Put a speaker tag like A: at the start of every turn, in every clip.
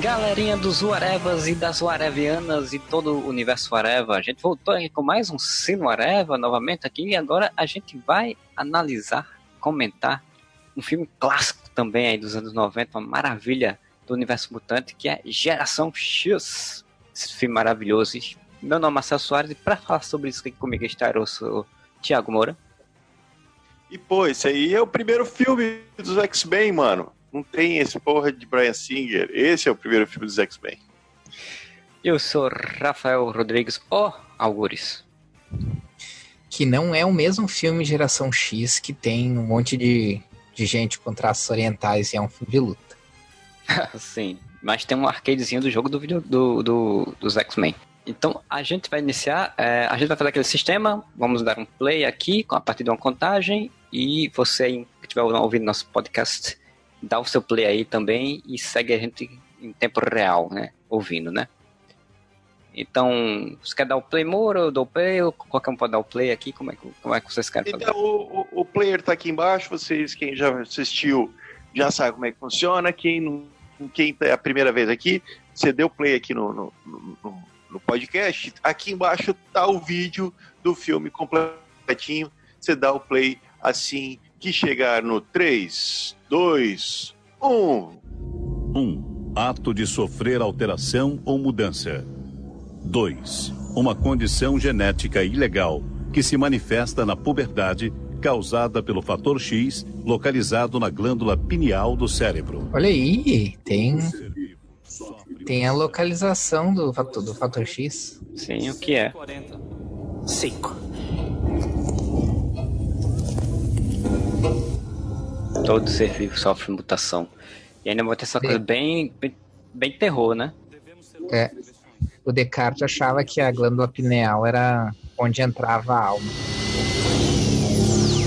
A: Galerinha dos Warevas e das Warevianas e todo o universo Wareva, a gente voltou aqui com mais um Sino Wareva novamente aqui e agora a gente vai analisar, comentar um filme clássico também aí dos anos 90, uma maravilha do universo mutante que é Geração X. Esse filme maravilhoso. Meu nome é Marcelo Soares e para falar sobre isso aqui comigo está o Thiago Moura.
B: E pô, esse aí é o primeiro filme dos X-Men, mano. Não tem esse porra de Brian Singer. Esse é o primeiro filme dos X-Men.
A: Eu sou Rafael Rodrigues, o Algures.
C: Que não é o mesmo filme Geração X que tem um monte de, de gente com traços orientais e é um filme de luta.
A: Sim, mas tem um arcadezinho do jogo do, vídeo, do, do dos X-Men. Então a gente vai iniciar, é, a gente vai fazer aquele sistema, vamos dar um play aqui a partir de uma contagem e você que estiver ouvindo nosso podcast dá o seu play aí também e segue a gente em tempo real, né? Ouvindo, né? Então, você quer dar o play, Moro? Eu dou o play, ou qualquer um pode dar o play aqui? Como é que, como é que vocês querem
B: fazer? Então, o, o player tá aqui embaixo, vocês, quem já assistiu, já sabe como é que funciona. Quem não, quem é a primeira vez aqui, você deu play aqui no, no, no, no podcast. Aqui embaixo tá o vídeo do filme completinho. Você dá o play assim que chegar no 3, 2, 1.
D: 1. Ato de sofrer alteração ou mudança. 2. Uma condição genética ilegal que se manifesta na puberdade causada pelo fator X localizado na glândula pineal do cérebro.
C: Olha aí, tem tem a localização do fator, do fator X.
A: Sim, o que é?
C: 5.
A: Todo ser vivo sofre mutação. E ainda vai ter essa coisa bem, bem, bem terror, né?
C: É. O Descartes achava que a glândula pineal era onde entrava a alma.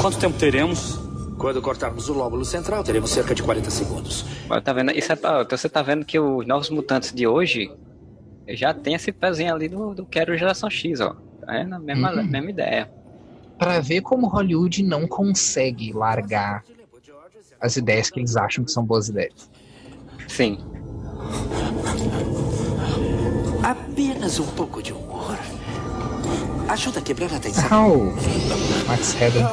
E: Quanto tempo teremos? Quando cortarmos o lóbulo central, teremos cerca de 40 segundos.
A: tá vendo? Isso é, então você tá vendo que os novos mutantes de hoje já tem esse pezinho ali do, do Quero Geração X, ó. É na mesma, uhum. mesma ideia.
C: Para ver como Hollywood não consegue largar as ideias que eles acham que são boas ideias.
A: Sim.
E: Apenas um pouco de humor. Ajuda a quebrar a tensão.
C: Oh, Max Headroom.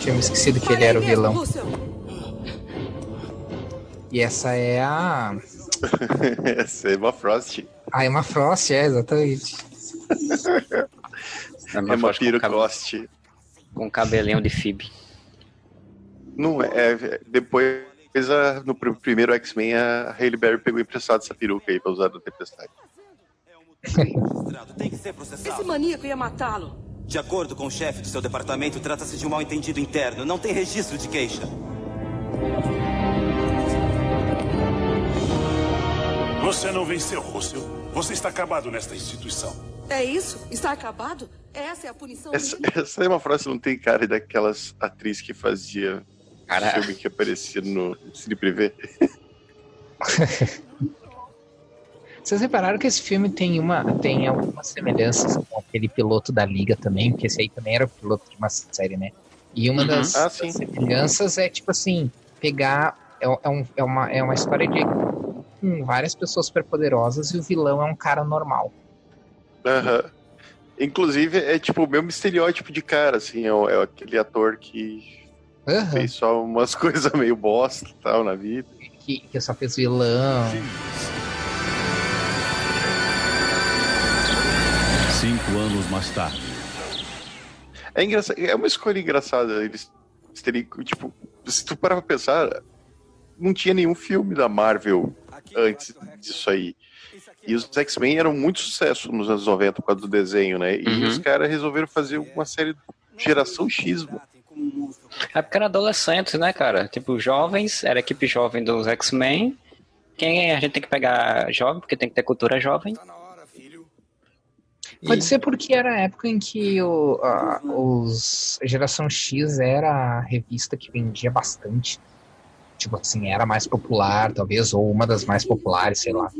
C: Tinha me esquecido que ele era o vilão. E essa é a.
B: essa é uma Frost.
C: Ah, é uma Frost, é, exatamente.
B: É uma, é uma pirocoste.
A: Com cabelinho de Fib.
B: Não é, é depois a, no primeiro X-Men a Hailey Berry pegou emprestado essa peruca aí pra usar na tempestade.
F: Esse maníaco ia matá-lo.
E: De acordo com o chefe do seu departamento, trata-se de um mal-entendido interno. Não tem registro de queixa.
G: Você não venceu, Russell. Você está acabado nesta instituição.
F: É isso? Está acabado? Essa é a punição
B: essa, essa é uma frase não tem cara daquelas atrizes que fazia Cara... filme que aparecia no Cine Privé.
C: Vocês repararam que esse filme tem uma tem algumas semelhanças com aquele piloto da Liga também, porque esse aí também era o piloto de uma série, né? E uma uhum. das, ah, das, semelhanças é tipo assim, pegar é, é, um, é, uma, é uma história de com várias pessoas superpoderosas e o vilão é um cara normal.
B: Uhum. Inclusive, é tipo o mesmo estereótipo de cara, assim, é, é aquele ator que uhum. fez só umas coisas meio bosta e tal na vida.
C: Que, que só fez vilão.
D: Cinco anos mais tarde.
B: É, engraçado, é uma escolha engraçada. Eles terem, tipo, se tu parar pra pensar, não tinha nenhum filme da Marvel antes disso aí. E os X-Men eram muito sucesso nos anos 90 por causa do desenho, né? E uhum. os caras resolveram fazer uma série de geração X, mano.
A: É porque eram adolescentes, né, cara? Tipo, jovens, era a equipe jovem dos X-Men. Quem a gente tem que pegar jovem, porque tem que ter cultura jovem.
C: Pode ser porque era a época em que o, a, os Geração X era a revista que vendia bastante. Tipo assim, era mais popular, talvez, ou uma das mais populares, sei lá.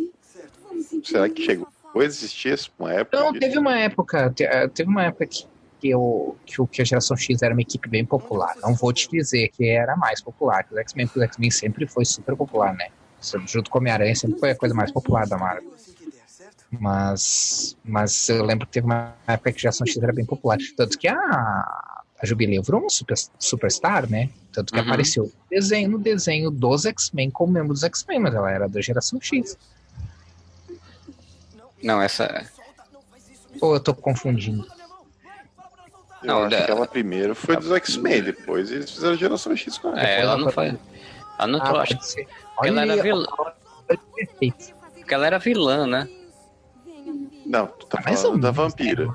B: Será que chegou a existir uma época?
C: Não, teve uma época, eh, teve uma época que, que o, que a geração X era uma equipe bem popular. Não vou te dizer que era mais popular que os X-Men, porque os X-Men sempre foi super popular, né? Junto com Homem-Aranha sempre foi a coisa mais popular da Marvel. Mas, mas eu lembro que teve uma época que a geração X era bem popular. Tanto que a, a Jubilee virou uma super, superstar, né? Tanto que uhum. apareceu no desenho, no desenho dos X-Men como membro dos X-Men, mas ela era da geração X.
A: Não, essa.
C: Ou eu tô confundindo?
B: Eu não, acho da... que ela primeiro foi dos X-Men, depois eles fizeram geração X com ela.
A: É, ela não foi. Ela não ah, acho que ela era vilã. Porque ela era vilã, né?
B: Não, tu tá ah, falando da vampira.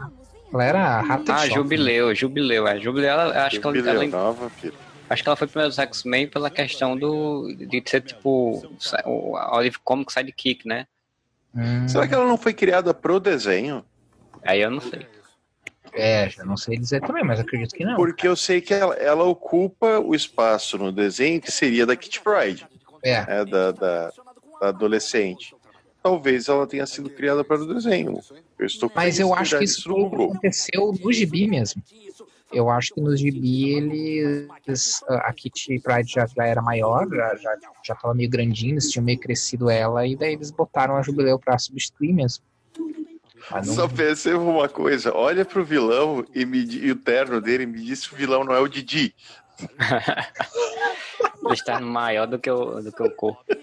C: Ela era a
A: rata Ah, Jubileu, Jubileu, é. Jubileu, ela, acho Jubileu, que ela. ela não, vampira. Acho que ela foi primeiro dos X-Men pela questão do. de ser tipo. O Olive Comic sidekick, né?
B: Hum. Será que ela não foi criada pro desenho?
A: Aí eu não sei.
C: É, já não sei dizer também, mas acredito que não.
B: Porque eu sei que ela, ela ocupa o espaço no desenho que seria da Kit Pride.
C: É.
B: é da, da, da, adolescente. Talvez ela tenha sido criada para o desenho.
C: Eu estou mas eu acho que isso aconteceu no gibi mesmo. Eu acho que no gibi eles. A Kitty Pride já, já era maior, já, já, já tava meio grandinho, eles tinham meio crescido ela, e daí eles botaram a Jubileu pra substituir mesmo.
B: Não... Só perceba uma coisa: olha pro vilão e, me, e o terno dele me diz que o vilão não é o Didi.
A: Ele está maior do que o, do que o corpo.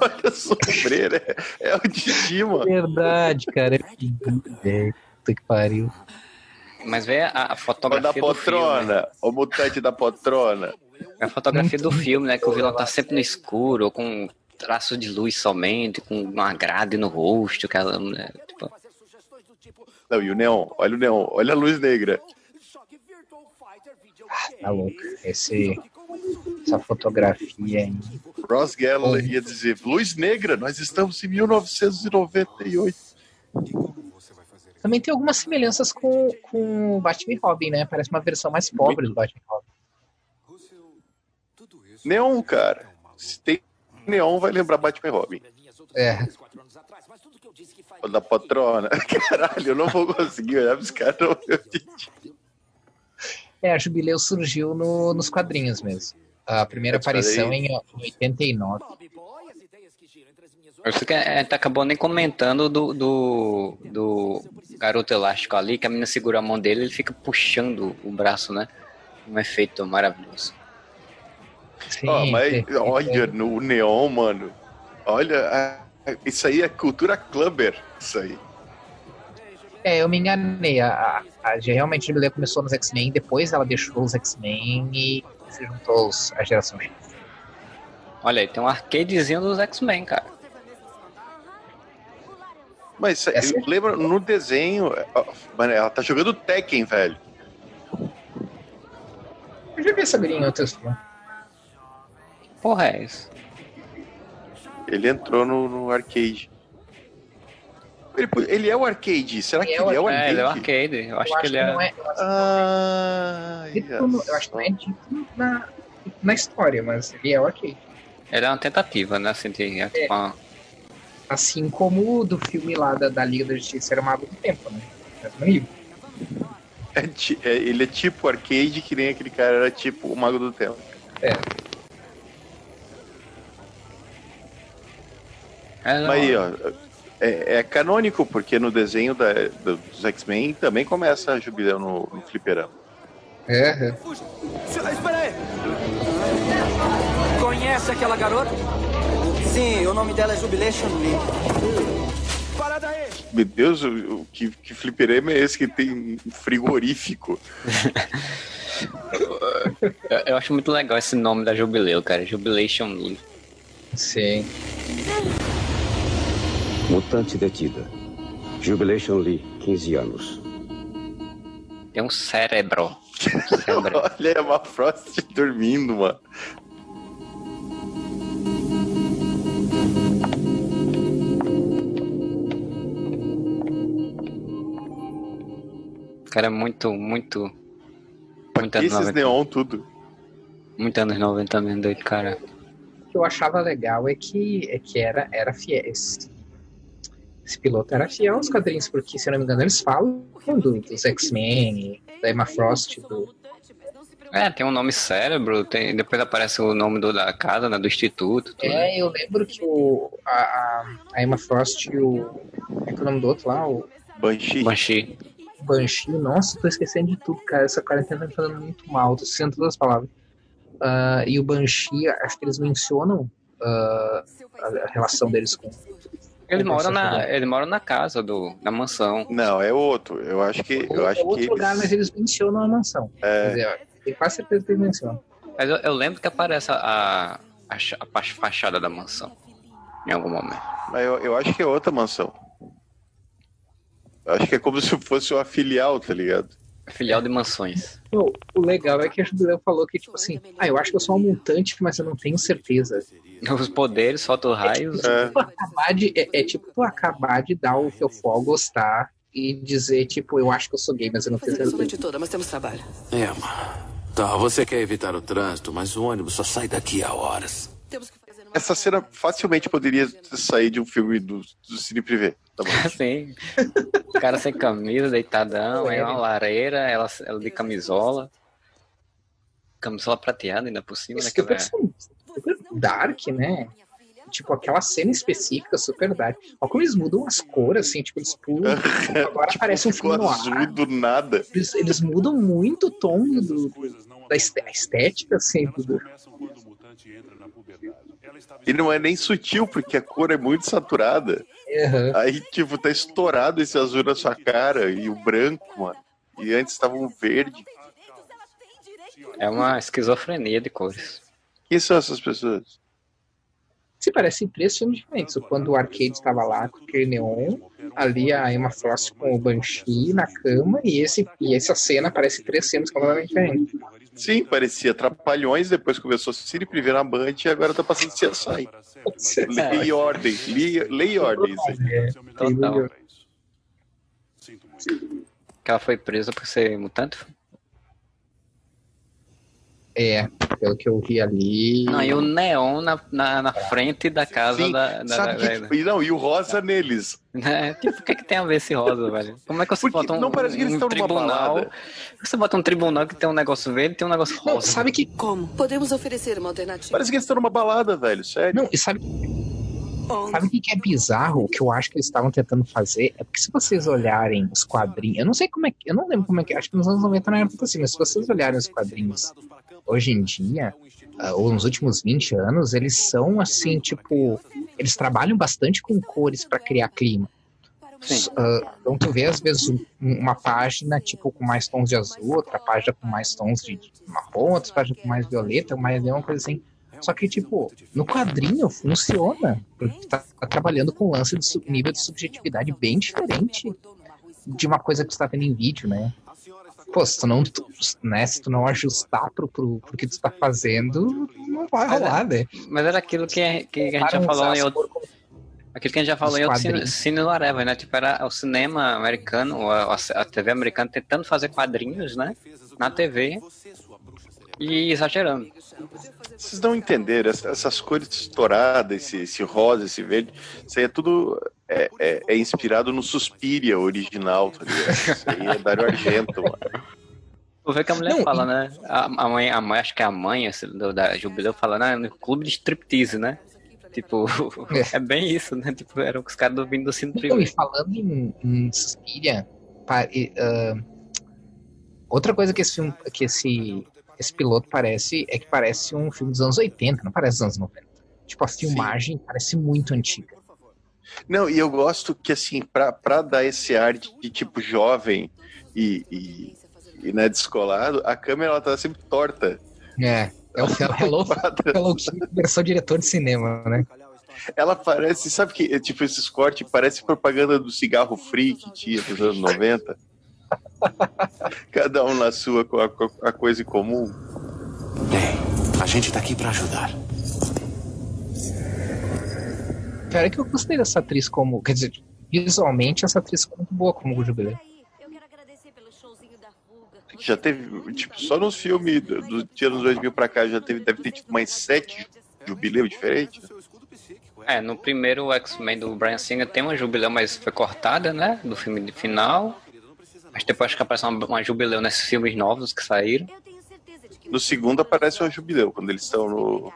B: Olha a sombreira, é, é o Didi, mano.
C: Verdade, cara. É puta que pariu.
A: Mas vê a, a fotografia.
B: da poltrona,
A: filme,
B: o mutante da poltrona.
A: A fotografia do filme, né? Que o vilão tá sempre no escuro, ou com traço de luz somente, com uma grade no rosto, aquela. Né, tipo...
B: Não, e o neon, olha o neon, olha a luz negra.
C: Ah, tá louco. Esse, essa fotografia aí.
B: Ross Geller ia dizer: luz negra, nós estamos em 1998.
C: Também tem algumas semelhanças com, com o Batman e Robin, né? Parece uma versão mais pobre do Batman e Robin.
B: Neon, cara. Se tem Neon, vai lembrar Batman e Robin.
C: É.
B: Da patrona. Caralho, eu não vou conseguir olhar pros caras.
C: É, a Jubileu surgiu no, nos quadrinhos mesmo. A primeira aparição em 89.
A: Acho que a gente acabou nem comentando do, do, do garoto elástico ali, que a menina segura a mão dele ele fica puxando o braço, né? Um efeito maravilhoso.
B: Sim, oh, mas olha no neon, mano. Olha, isso aí é cultura clubber, isso aí.
C: É, eu me enganei. A, a, a realmente a Jubilee começou nos X-Men, depois ela deixou os X-Men e se juntou aos, à geração X.
A: Olha aí, tem um arcadezinho dos X-Men, cara.
B: Mas Essa lembra, no desenho, ela tá jogando Tekken, velho.
C: Eu já vi essa grinha em outros
A: Porra, é isso?
B: Ele entrou no, no arcade. Ele, ele, é o arcade. Será que ele é, o arcade? É,
A: ele é o arcade. Eu acho, eu que ele é. é
B: ah,
C: eu acho que não é dito na, na história, mas ele é o arcade.
A: Ele é uma tentativa, né? Assim, de, é. uma...
C: Assim como o do filme lá da, da Liga da Justiça era Mago do Tempo, né?
B: É, é, ele é tipo arcade, que nem aquele cara era tipo o Mago do Tempo.
C: É.
B: É, Mas aí, ó, é, é, canônico, porque no desenho da, dos X-Men também começa a jubileu no, no fliperama.
C: É, é.
E: Espera aí! Conhece aquela garota? Sim, o nome dela é Jubilation Lee. Parada aí!
B: Meu Deus, o, que, que fliperama é esse que tem um frigorífico?
A: eu, eu acho muito legal esse nome da Jubileu, cara. Jubilation Lee.
C: Sim.
H: Mutante detida. Jubilation Lee, 15 anos.
A: Tem um cérebro.
B: cérebro. Olha, é uma Frost dormindo, mano.
A: Cara, é muito, muito.
B: Muito anos 90. neon tudo.
A: Muito anos 90 mesmo, doido, cara.
C: O que eu achava legal é que, é que era, era fiéis esse piloto era fiel aos quadrinhos, porque, se eu não me engano, eles falam do, dos X-Men, da Emma Frost, do,
A: é, tem um nome cérebro, tem, depois aparece o nome do, da casa, né, do instituto. Tudo.
C: É, eu lembro que o, a, a Emma Frost e o. Como é que é o nome do outro lá? O
B: Banshee.
A: Banshee.
C: Banshee, nossa, tô esquecendo de tudo, cara. Essa quarentena tá me fazendo muito mal, tô esquecendo todas as palavras. Uh, e o Banshee, acho que eles mencionam uh, a relação deles com.
A: Ele mora, na, ele mora na casa do, da mansão.
B: Não, é outro. Eu acho que. Eu
C: é
B: acho
C: outro
B: que
C: lugar,
B: eles...
C: mas eles mencionam a mansão.
B: É.
C: Quer dizer, tenho quase certeza que eles mencionam.
A: Mas eu, eu lembro que aparece a, a, a, fachada da mansão. Em algum momento.
B: Mas eu, eu acho que é outra mansão. Eu acho que é como se fosse uma filial, tá ligado?
A: Filial de mansões.
C: Pô, o legal é que a Jubileu falou que, tipo assim, ah, eu acho que eu sou um mutante, mas eu não tenho certeza.
A: Os poderes, solta raios.
C: É, tipo, acabar de, é, é, tipo tu acabar de dar o teu fogo gostar e dizer, tipo, eu acho que eu sou gay, mas eu não tenho certeza.
F: noite toda, mas temos trabalho.
E: É, Tá, você quer evitar o trânsito, mas o ônibus só sai daqui a horas.
F: Temos que.
B: Essa cena facilmente poderia sair de um filme do, do Cine Privé. Tá bom.
A: Sim. O cara sem camisa, deitadão, aí uma lareira, ela, ela de camisola. Camisola prateada ainda por cima, né?
C: Isso que eu
A: que ela-
C: penso, super dark, né? Tipo, aquela cena específica, super dark. Olha como eles mudam as cores, assim, tipo, eles pulam. Agora parece um filme no
B: azul
C: ar.
B: do nada.
C: Eles, eles mudam muito o tom do, da estética, assim, do,
B: E não é nem sutil, porque a cor é muito saturada.
C: Aham.
B: Aí, tipo, tá estourado esse azul na sua cara e o branco, mano. E antes tava um verde.
A: É uma esquizofrenia de cores.
B: Quem são essas pessoas?
C: Se parecem três filmes diferentes. Quando o Arcade estava lá com aquele neon, ali a Emma Frost com o Banshee na cama, e, esse, e essa cena parece três cenas completamente diferentes.
B: Sim, parecia Trapalhões, depois começou Cine Privé na Band e agora tá passando CSI. Lei e ordem. Lei, lei e ordem.
A: Total. Que ela foi presa por ser mutante?
C: É, pelo que eu vi ali.
A: Não, e o neon na, na, na frente da casa
B: Sim,
A: da. da,
B: sabe
A: da-
B: que, tipo, e não, e o rosa neles.
A: né? Tipo, o que, que tem a ver esse rosa, velho? Como é que você
B: Porque
A: bota um,
B: não parece que eles
A: um
B: estão
A: tribunal? Você bota um tribunal que tem um negócio verde e tem um negócio
C: Não,
A: rosa.
C: sabe que.
F: Como? Podemos oferecer uma alternativa.
B: Parece que eles estão numa balada, velho, sério.
C: Não, e sabe, sabe o que que é bizarro? O que eu acho que eles estavam tentando fazer é porque se vocês olharem os quadrinhos, eu não sei como é que. Eu não lembro como é que. Acho que nos anos 90 não era tanto assim, mas se vocês olharem os quadrinhos hoje em dia, ah, ou nos últimos 20 anos, eles são assim, tipo. Eles trabalham bastante com cores para criar clima. Ah, então tu vê às vezes um- uma página tipo com mais tons de azul, outra página com mais tons de marrom, outra página com mais violeta, mais uma coisa assim. Só que, tipo, no quadrinho funciona. Porque tá, tá trabalhando com um lance de nível de subjetividade bem diferente de uma coisa que tu tá tendo em vídeo, né? Pô, se tu não, tu- né, se tu não ajustar pro, pro, pro que tu tá fazendo, não vai
A: Mas é-
C: rolar, né?
A: Mas era aquilo que, que a gente já falou em outro. Aquilo que a gente já falou em outro cine, cine Whatever, né? Tipo, era o cinema americano, a, a TV americana tentando fazer quadrinhos, né? Na TV. E exagerando.
B: Vocês não entenderam, essa- essas cores estouradas, esse, esse rosa, esse verde, isso aí é tudo é, é- é inspirado no Suspiria original, tá ligado? Isso aí é Dario Argento, mano.
A: Vou ver que a mulher
C: Não,
A: fala, né? A, a mãe, a mãe, acho que é a mãe esse, do- da Jubileu fala, né? No clube de striptease, né? Tipo, é bem isso, né? Tipo, eram os caras do vindo do Cine
C: Então, e falando em, em Suspiria, pa- e, ah, outra coisa que esse filme, que esse, esse piloto parece é que parece um filme dos anos 80, não parece dos anos 90. Tipo, a filmagem parece muito antiga.
B: Não, e eu gosto que, assim, pra, pra dar esse ar de, de tipo jovem e, e, e né, descolado, a câmera ela tá sempre torta.
C: É, é o Hello, Hello Kitty versão diretor de cinema, né?
B: Ela parece, sabe que, tipo, esses cortes parece propaganda do cigarro free que tinha nos anos 90. Cada um na sua com a, com a coisa em comum.
E: Bem, a gente tá aqui pra ajudar.
C: Cara, é que eu gostei dessa atriz como. Quer dizer, visualmente essa atriz ficou muito boa como Jubileu.
B: Já teve, tipo, só nos filmes do, do de anos 2000 pra cá já teve, deve ter tipo mais sete jubileu diferentes.
A: É, no primeiro X-Men do Brian Singer tem uma jubileu, mas foi cortada, né? Do filme de final. Mas depois acho que aparece uma, uma jubileu nesses filmes novos que saíram.
B: No segundo aparece uma jubileu, quando eles estão no.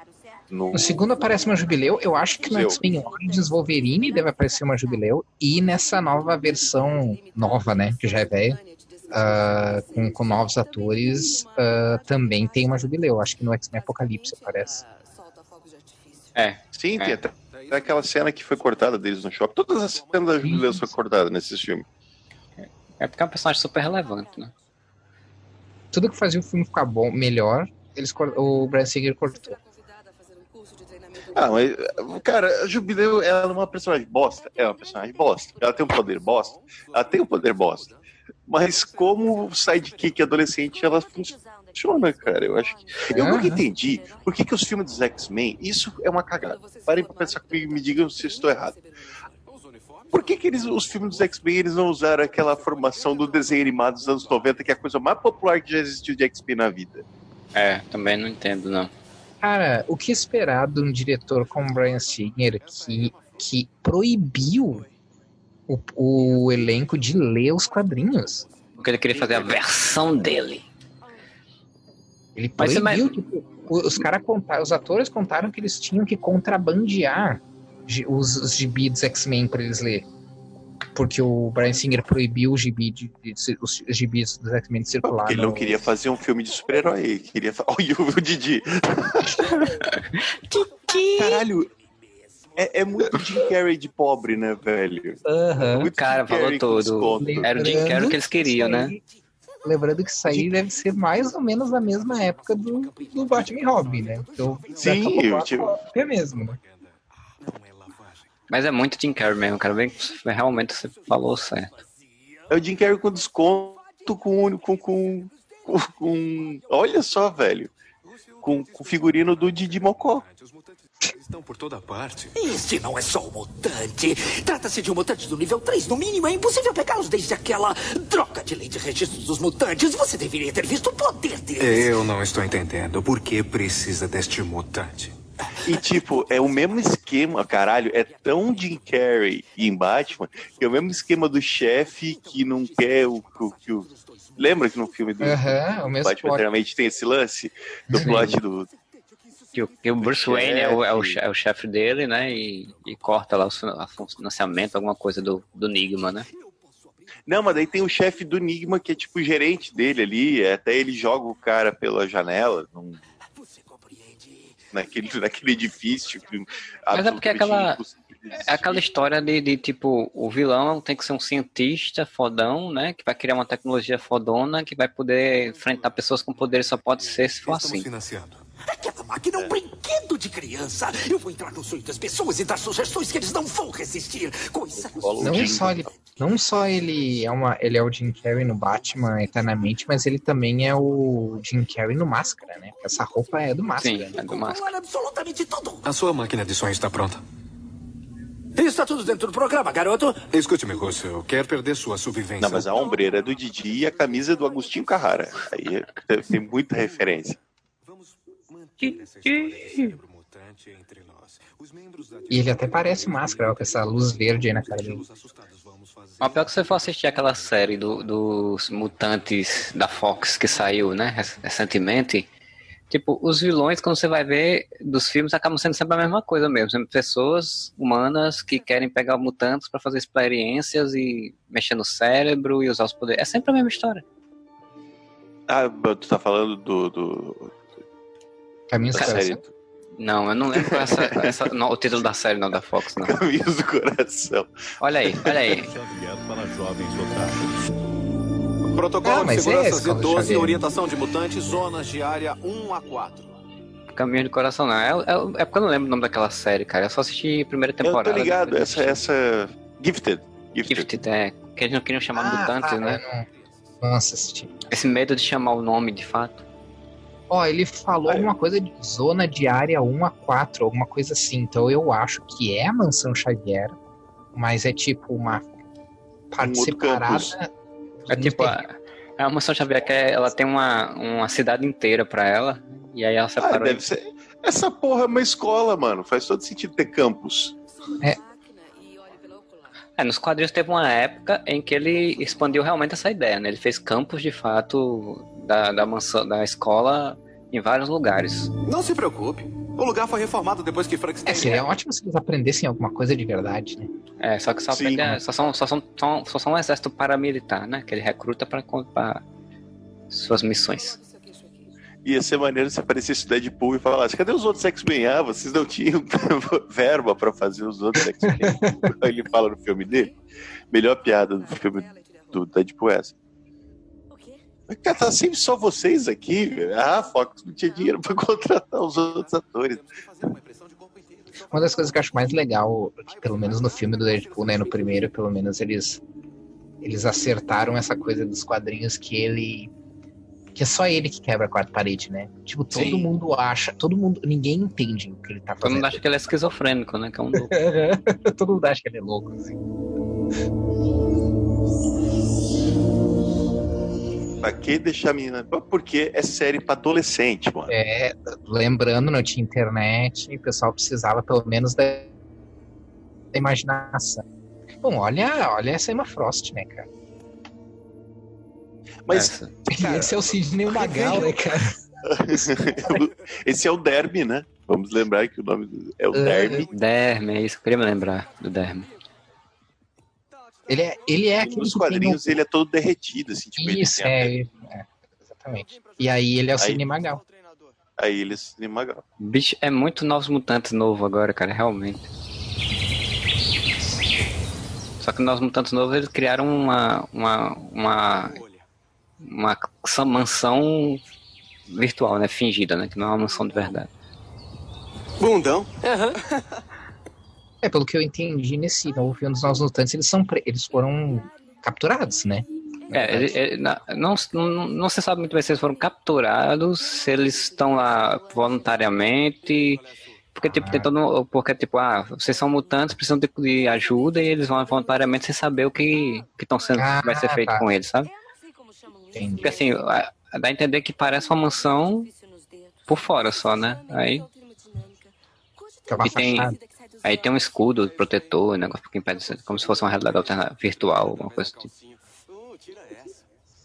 B: No,
C: no segundo aparece uma jubileu. Eu acho que no X-Men Origins Wolverine deve aparecer uma jubileu. E nessa nova versão, nova, né? Que já é velha. Uh, com, com, novos atores, uh, também tem uma jubileu. Acho que no X-Men Apocalipse aparece.
A: É.
B: Sim, é. tem até, até aquela cena que foi cortada deles no shopping. Todas as cenas da jubileu foram cortadas nesses filmes.
A: É porque é um personagem super relevante, né?
C: Tudo que fazia o filme ficar bom, melhor, eles, o Brian Singer cortou.
B: Ah, mas, cara, a Jubileu, ela é uma personagem bosta. É uma personagem bosta. Ela tem um poder bosta. Ela tem um poder bosta. Mas como sidekick adolescente, ela funciona, cara. Eu acho que. Eu nunca entendi por que, que os filmes dos X-Men. Isso é uma cagada. Parem pra pensar comigo e me digam se eu estou errado. Por que, que eles, os filmes dos X-Men eles não usaram aquela formação do desenho animado dos anos 90, que é a coisa mais popular que já existiu de X-Men na vida?
A: É, também não entendo, não.
C: Cara, o que esperar de um diretor como Brian Singer que, que proibiu o, o elenco de ler os quadrinhos?
A: Porque ele queria fazer a versão dele.
C: Ele proibiu, mas, tipo, os cara contaram, os atores contaram que eles tinham que contrabandear os, os gibis dos X-Men para eles ler. Porque o Brian Singer proibiu o gibi de, de, de os gibis dos X-Men de circular. Porque
B: ele não queria fazer um filme de super-herói. Queria. Olha o Didi. Caralho, é, é, muito Jim Carrey de pobre, né, velho?
C: Uhum.
A: É cara, falou todo. Era o Jim Carrey que eles queriam, né?
C: Lembrando que isso aí deve ser mais ou menos na mesma época do, do Batman e Robin, né? Então,
B: Sim, eu, tipo...
C: é mesmo, né?
A: Mas é muito Jim Carrey mesmo, cara. Bem, realmente você falou certo.
B: É o Jim Carrey com desconto com. com, com, com, com olha só, velho. Com, com figurino do Didi Mocó.
E: Estão por toda parte. Este não é só um mutante. Trata-se de um mutante do nível 3. No mínimo, é impossível pegá-los desde aquela droga de lei de registro dos mutantes. Você deveria ter visto o poder deles.
I: Eu não estou entendendo. Por que precisa deste mutante?
B: E, tipo, é o mesmo esquema, caralho, é tão Jim Carrey em Batman, que é o mesmo esquema do chefe que não quer o, o, que o. Lembra que no filme do
C: uhum,
B: Batman realmente tem esse lance do plot do.
A: Que o, que o Bruce Wayne é o, é o, é o chefe dele, né? E, e corta lá o, financiamento, alguma coisa do, do Nigma, né?
B: Não, mas daí tem o chefe do Nigma que é tipo o gerente dele ali, até ele joga o cara pela janela. Num naquele, naquele edifício.
A: Mas é porque aquela, é aquela história de, de, tipo, o vilão tem que ser um cientista fodão, né? Que vai criar uma tecnologia fodona que vai poder enfrentar pessoas com poderes só pode ser se for assim.
E: Financiando. Aquela máquina é um brinquedo de criança. Eu vou entrar no sonho das pessoas e dar sugestões que eles não vão resistir. Coisa
C: não só ele, não só ele é uma, ele é o Jim Carrey no Batman eternamente, mas ele também é o Jim Carrey no Máscara, né? Essa roupa é do Máscara.
A: Sim, é do Máscara.
E: absolutamente tudo.
I: A sua máquina de sonhos está pronta.
E: Está tudo dentro do programa, garoto.
I: Escute-me, Russell. Quer perder sua sobrevivência?
B: Não, mas a ombreira é do Didi e a camisa é do Agostinho Carrara. Aí tem muita referência.
C: E ele até parece máscara, ó, com essa luz verde aí na cara dele.
A: Mas pior que você for assistir aquela série do, dos mutantes da Fox que saiu, né, recentemente, tipo, os vilões, quando você vai ver dos filmes, acabam sendo sempre a mesma coisa mesmo. Sempre pessoas humanas que querem pegar mutantes para fazer experiências e mexer no cérebro e usar os poderes. É sempre a mesma história.
B: Ah, tu tá falando do, do
C: Caminhos do Coração?
A: Não, eu não lembro qual é essa, essa, não, o título da série, não, da Fox, não.
B: Caminhos do Coração.
A: Olha aí, olha aí.
I: Protocolo ah, de segurança é Z12 e orientação de mutantes, zonas de área 1 a 4.
A: Caminho do Coração, não. É, é, é, porque eu não lembro o nome daquela série, cara. Eu só assisti a primeira temporada.
B: Eu tô ligado, essa, essa... Gifted.
A: Gifted. Gifted, é. Que eles não queriam chamar ah, mutantes, ah,
C: né? Nossa, assisti.
A: Esse medo de chamar o nome, de fato.
C: Ó, ele falou alguma coisa de zona de área 1 a 4, alguma coisa assim. Então eu acho que é a mansão Xavier, mas é tipo uma parte um separada.
A: É tipo a, é a mansão Xavier que é, ela tem uma, uma cidade inteira para ela e aí ela separou. Ah,
B: deve ser. Essa porra é uma escola, mano. Faz todo sentido ter campus.
C: É.
A: É, nos quadrinhos teve uma época em que ele expandiu realmente essa ideia, né? Ele fez campos de fato da, da mansão, da escola em vários lugares.
I: Não se preocupe. O lugar foi reformado depois que Frankenstein.
C: É, seria ótimo se eles aprendessem alguma coisa de verdade, né?
A: É, só que só, aprende, só, são, só, são, só, só são um exército paramilitar, né? Que ele recruta para suas missões.
B: Ia ser maneiro se aparecesse o Deadpool e falasse: cadê os outros X-Men? Ah, vocês não tinham verba para fazer os outros X-Men. ele fala no filme dele. Melhor piada do filme do Deadpool é essa. Cara, tá sempre só vocês aqui. Ah, Fox não tinha dinheiro para contratar os outros atores.
C: Uma das coisas que eu acho mais legal, que pelo menos no filme do Deadpool, né, no primeiro, pelo menos eles eles acertaram essa coisa dos quadrinhos que ele que é só ele que quebra a quarta parede, né? Tipo, todo Sim. mundo acha, todo mundo, ninguém entende o que ele tá fazendo.
A: Todo mundo acha que ele é esquizofrênico, né? Que é um louco.
C: todo mundo acha que ele é louco, assim.
B: Pra que deixar a menina? Porque é série pra adolescente, mano.
C: É, lembrando, não tinha internet, o pessoal precisava pelo menos da, da imaginação. Bom, olha, olha essa Emma Frost, né, cara?
B: Mas.
C: Cara, esse é o Sidney Magal, né, cara?
B: esse é o Derme, né? Vamos lembrar que o nome é o Derme.
A: Derme, é isso que eu queria me lembrar do Derme.
C: Ele é, ele é aquele.
B: Nos quadrinhos ele é todo derretido, assim, tipo,
C: Isso, é, é, exatamente. E aí ele é o Sidney Magal.
B: Aí ele é o Sidney Magal.
A: Bicho, é muito Novos Mutantes novo agora, cara, realmente. Só que Novos Mutantes novos eles criaram uma, uma, uma uma mansão virtual, né? Fingida, né? Que não é uma mansão de verdade.
I: Bundão.
C: Uhum. É, pelo que eu entendi nesse novo dos Novos Mutantes, eles, são eles foram capturados, né?
A: É, ele, ele, não, não, não se sabe muito bem se eles foram capturados, se eles estão lá voluntariamente, porque tipo, tem todo, porque tipo, ah, vocês são mutantes, precisam de, de ajuda e eles vão voluntariamente sem saber o que estão sendo, ah, vai ser feito tá. com eles, sabe? Entendi. Porque assim, dá a entender que parece uma mansão por fora só, né? Aí. E tem, aí tem um escudo protetor, um negócio que impede, como se fosse uma realidade alternativa, virtual, alguma coisa tipo.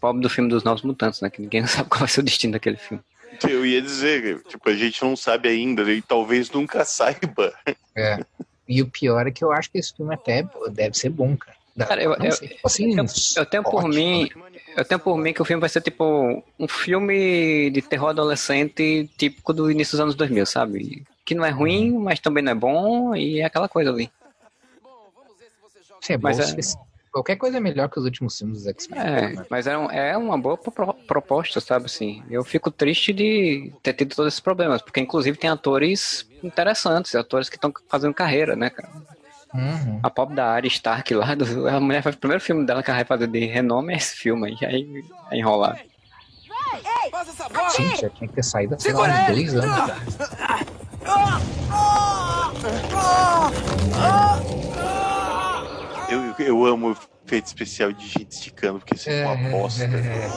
A: Pobre do filme dos Novos Mutantes, né? Que ninguém sabe qual vai ser o destino daquele filme.
B: Eu ia dizer, tipo, a gente não sabe ainda e talvez nunca saiba.
C: É. E o pior é que eu acho que esse filme até deve ser bom, cara.
A: Cara, eu, eu, tipo assim, eu, eu, tenho por mim, eu tenho por mim que o filme vai ser tipo um filme de terror adolescente típico do início dos anos 2000, sabe? Que não é ruim, mas também não é bom e é aquela coisa ali.
C: Sim, é mas é... Qualquer coisa é melhor que os últimos filmes dos X-Men.
A: É, mas é, um, é uma boa pro, proposta, sabe assim. Eu fico triste de ter tido todos esses problemas, porque inclusive tem atores interessantes, atores que estão fazendo carreira, né, cara? Uhum. A pop da Arya Stark lá, do, a mulher faz o primeiro filme dela que ela vai fazer de renome é esse filme aí, aí é enrolar.
C: Gente, já tinha que ter saído há lá, dois anos.
B: Eu, eu amo efeito especial de gente esticando, porque isso é uma é, bosta. É.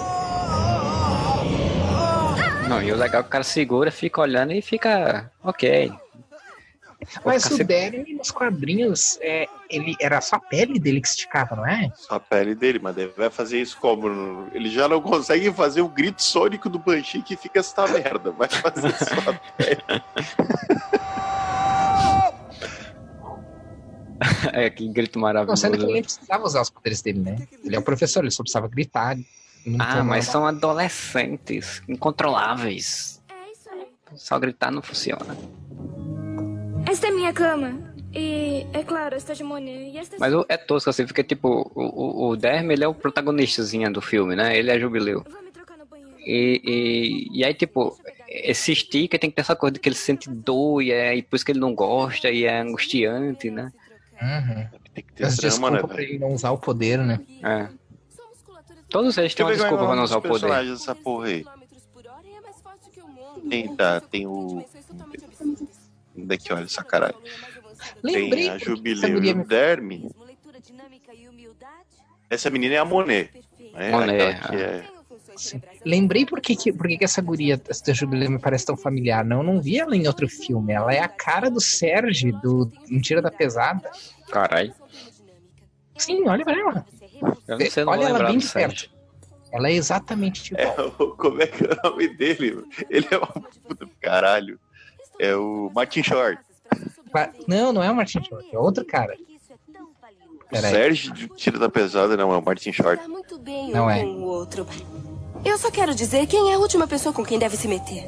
A: Não, e o legal é que o cara segura, fica olhando e fica ok.
C: Mas o Derry nos quadrinhos, é, ele era só a pele dele que esticava, não é?
B: Só a pele dele, mas ele vai fazer isso como? Ele já não consegue fazer o grito sônico do Banshee que fica essa merda. Vai fazer só a pele.
A: é, que grito maravilhoso.
C: Não, que ele precisava usar os poderes dele, né? Ele é o professor, ele só precisava gritar.
A: Ah, mas são adolescentes, incontroláveis. Só gritar não funciona.
J: Esta é minha cama. E, é claro, esta demônia. E esta...
A: Mas é tosco, assim, porque, tipo, o, o Derme, ele é o protagonistazinho do filme, né? Ele é Jubileu. E, e, e aí, tipo, esse sticker tem que ter essa coisa de que ele sente dor e, é, e por isso que ele não gosta e é angustiante, né?
C: Uhum. Tem que ter As drama, né? pra ele não usar o poder, né?
A: É. Todos eles têm uma desculpa pra não usar o poder.
B: Essa porra aí. Tem, tá, tem o Daqui, olha essa caralho. Lembrei Tem a Jubileu e o Derme. Essa menina é a Monet.
A: Né? Monet.
B: Que é...
C: Lembrei por que, por que, que essa guria da Jubileu me parece tão familiar. Não, não vi ela em outro filme. Ela é a cara do Sérgio, do Mentira da Pesada.
A: Carai.
C: Sim, olha pra ela.
A: Eu não sei, não
C: olha ela bem de perto. Ela é exatamente igual.
B: É, como é que é o nome dele? Ele é um puta do caralho. É o Martin Short.
C: Não, não é o Martin Short, é outro cara.
B: O. Sérgio de Tira da Pesada não é o Martin Short.
F: Tá muito bem
C: Não é.
F: com o outro. Eu só quero dizer quem é a última pessoa com quem deve se meter.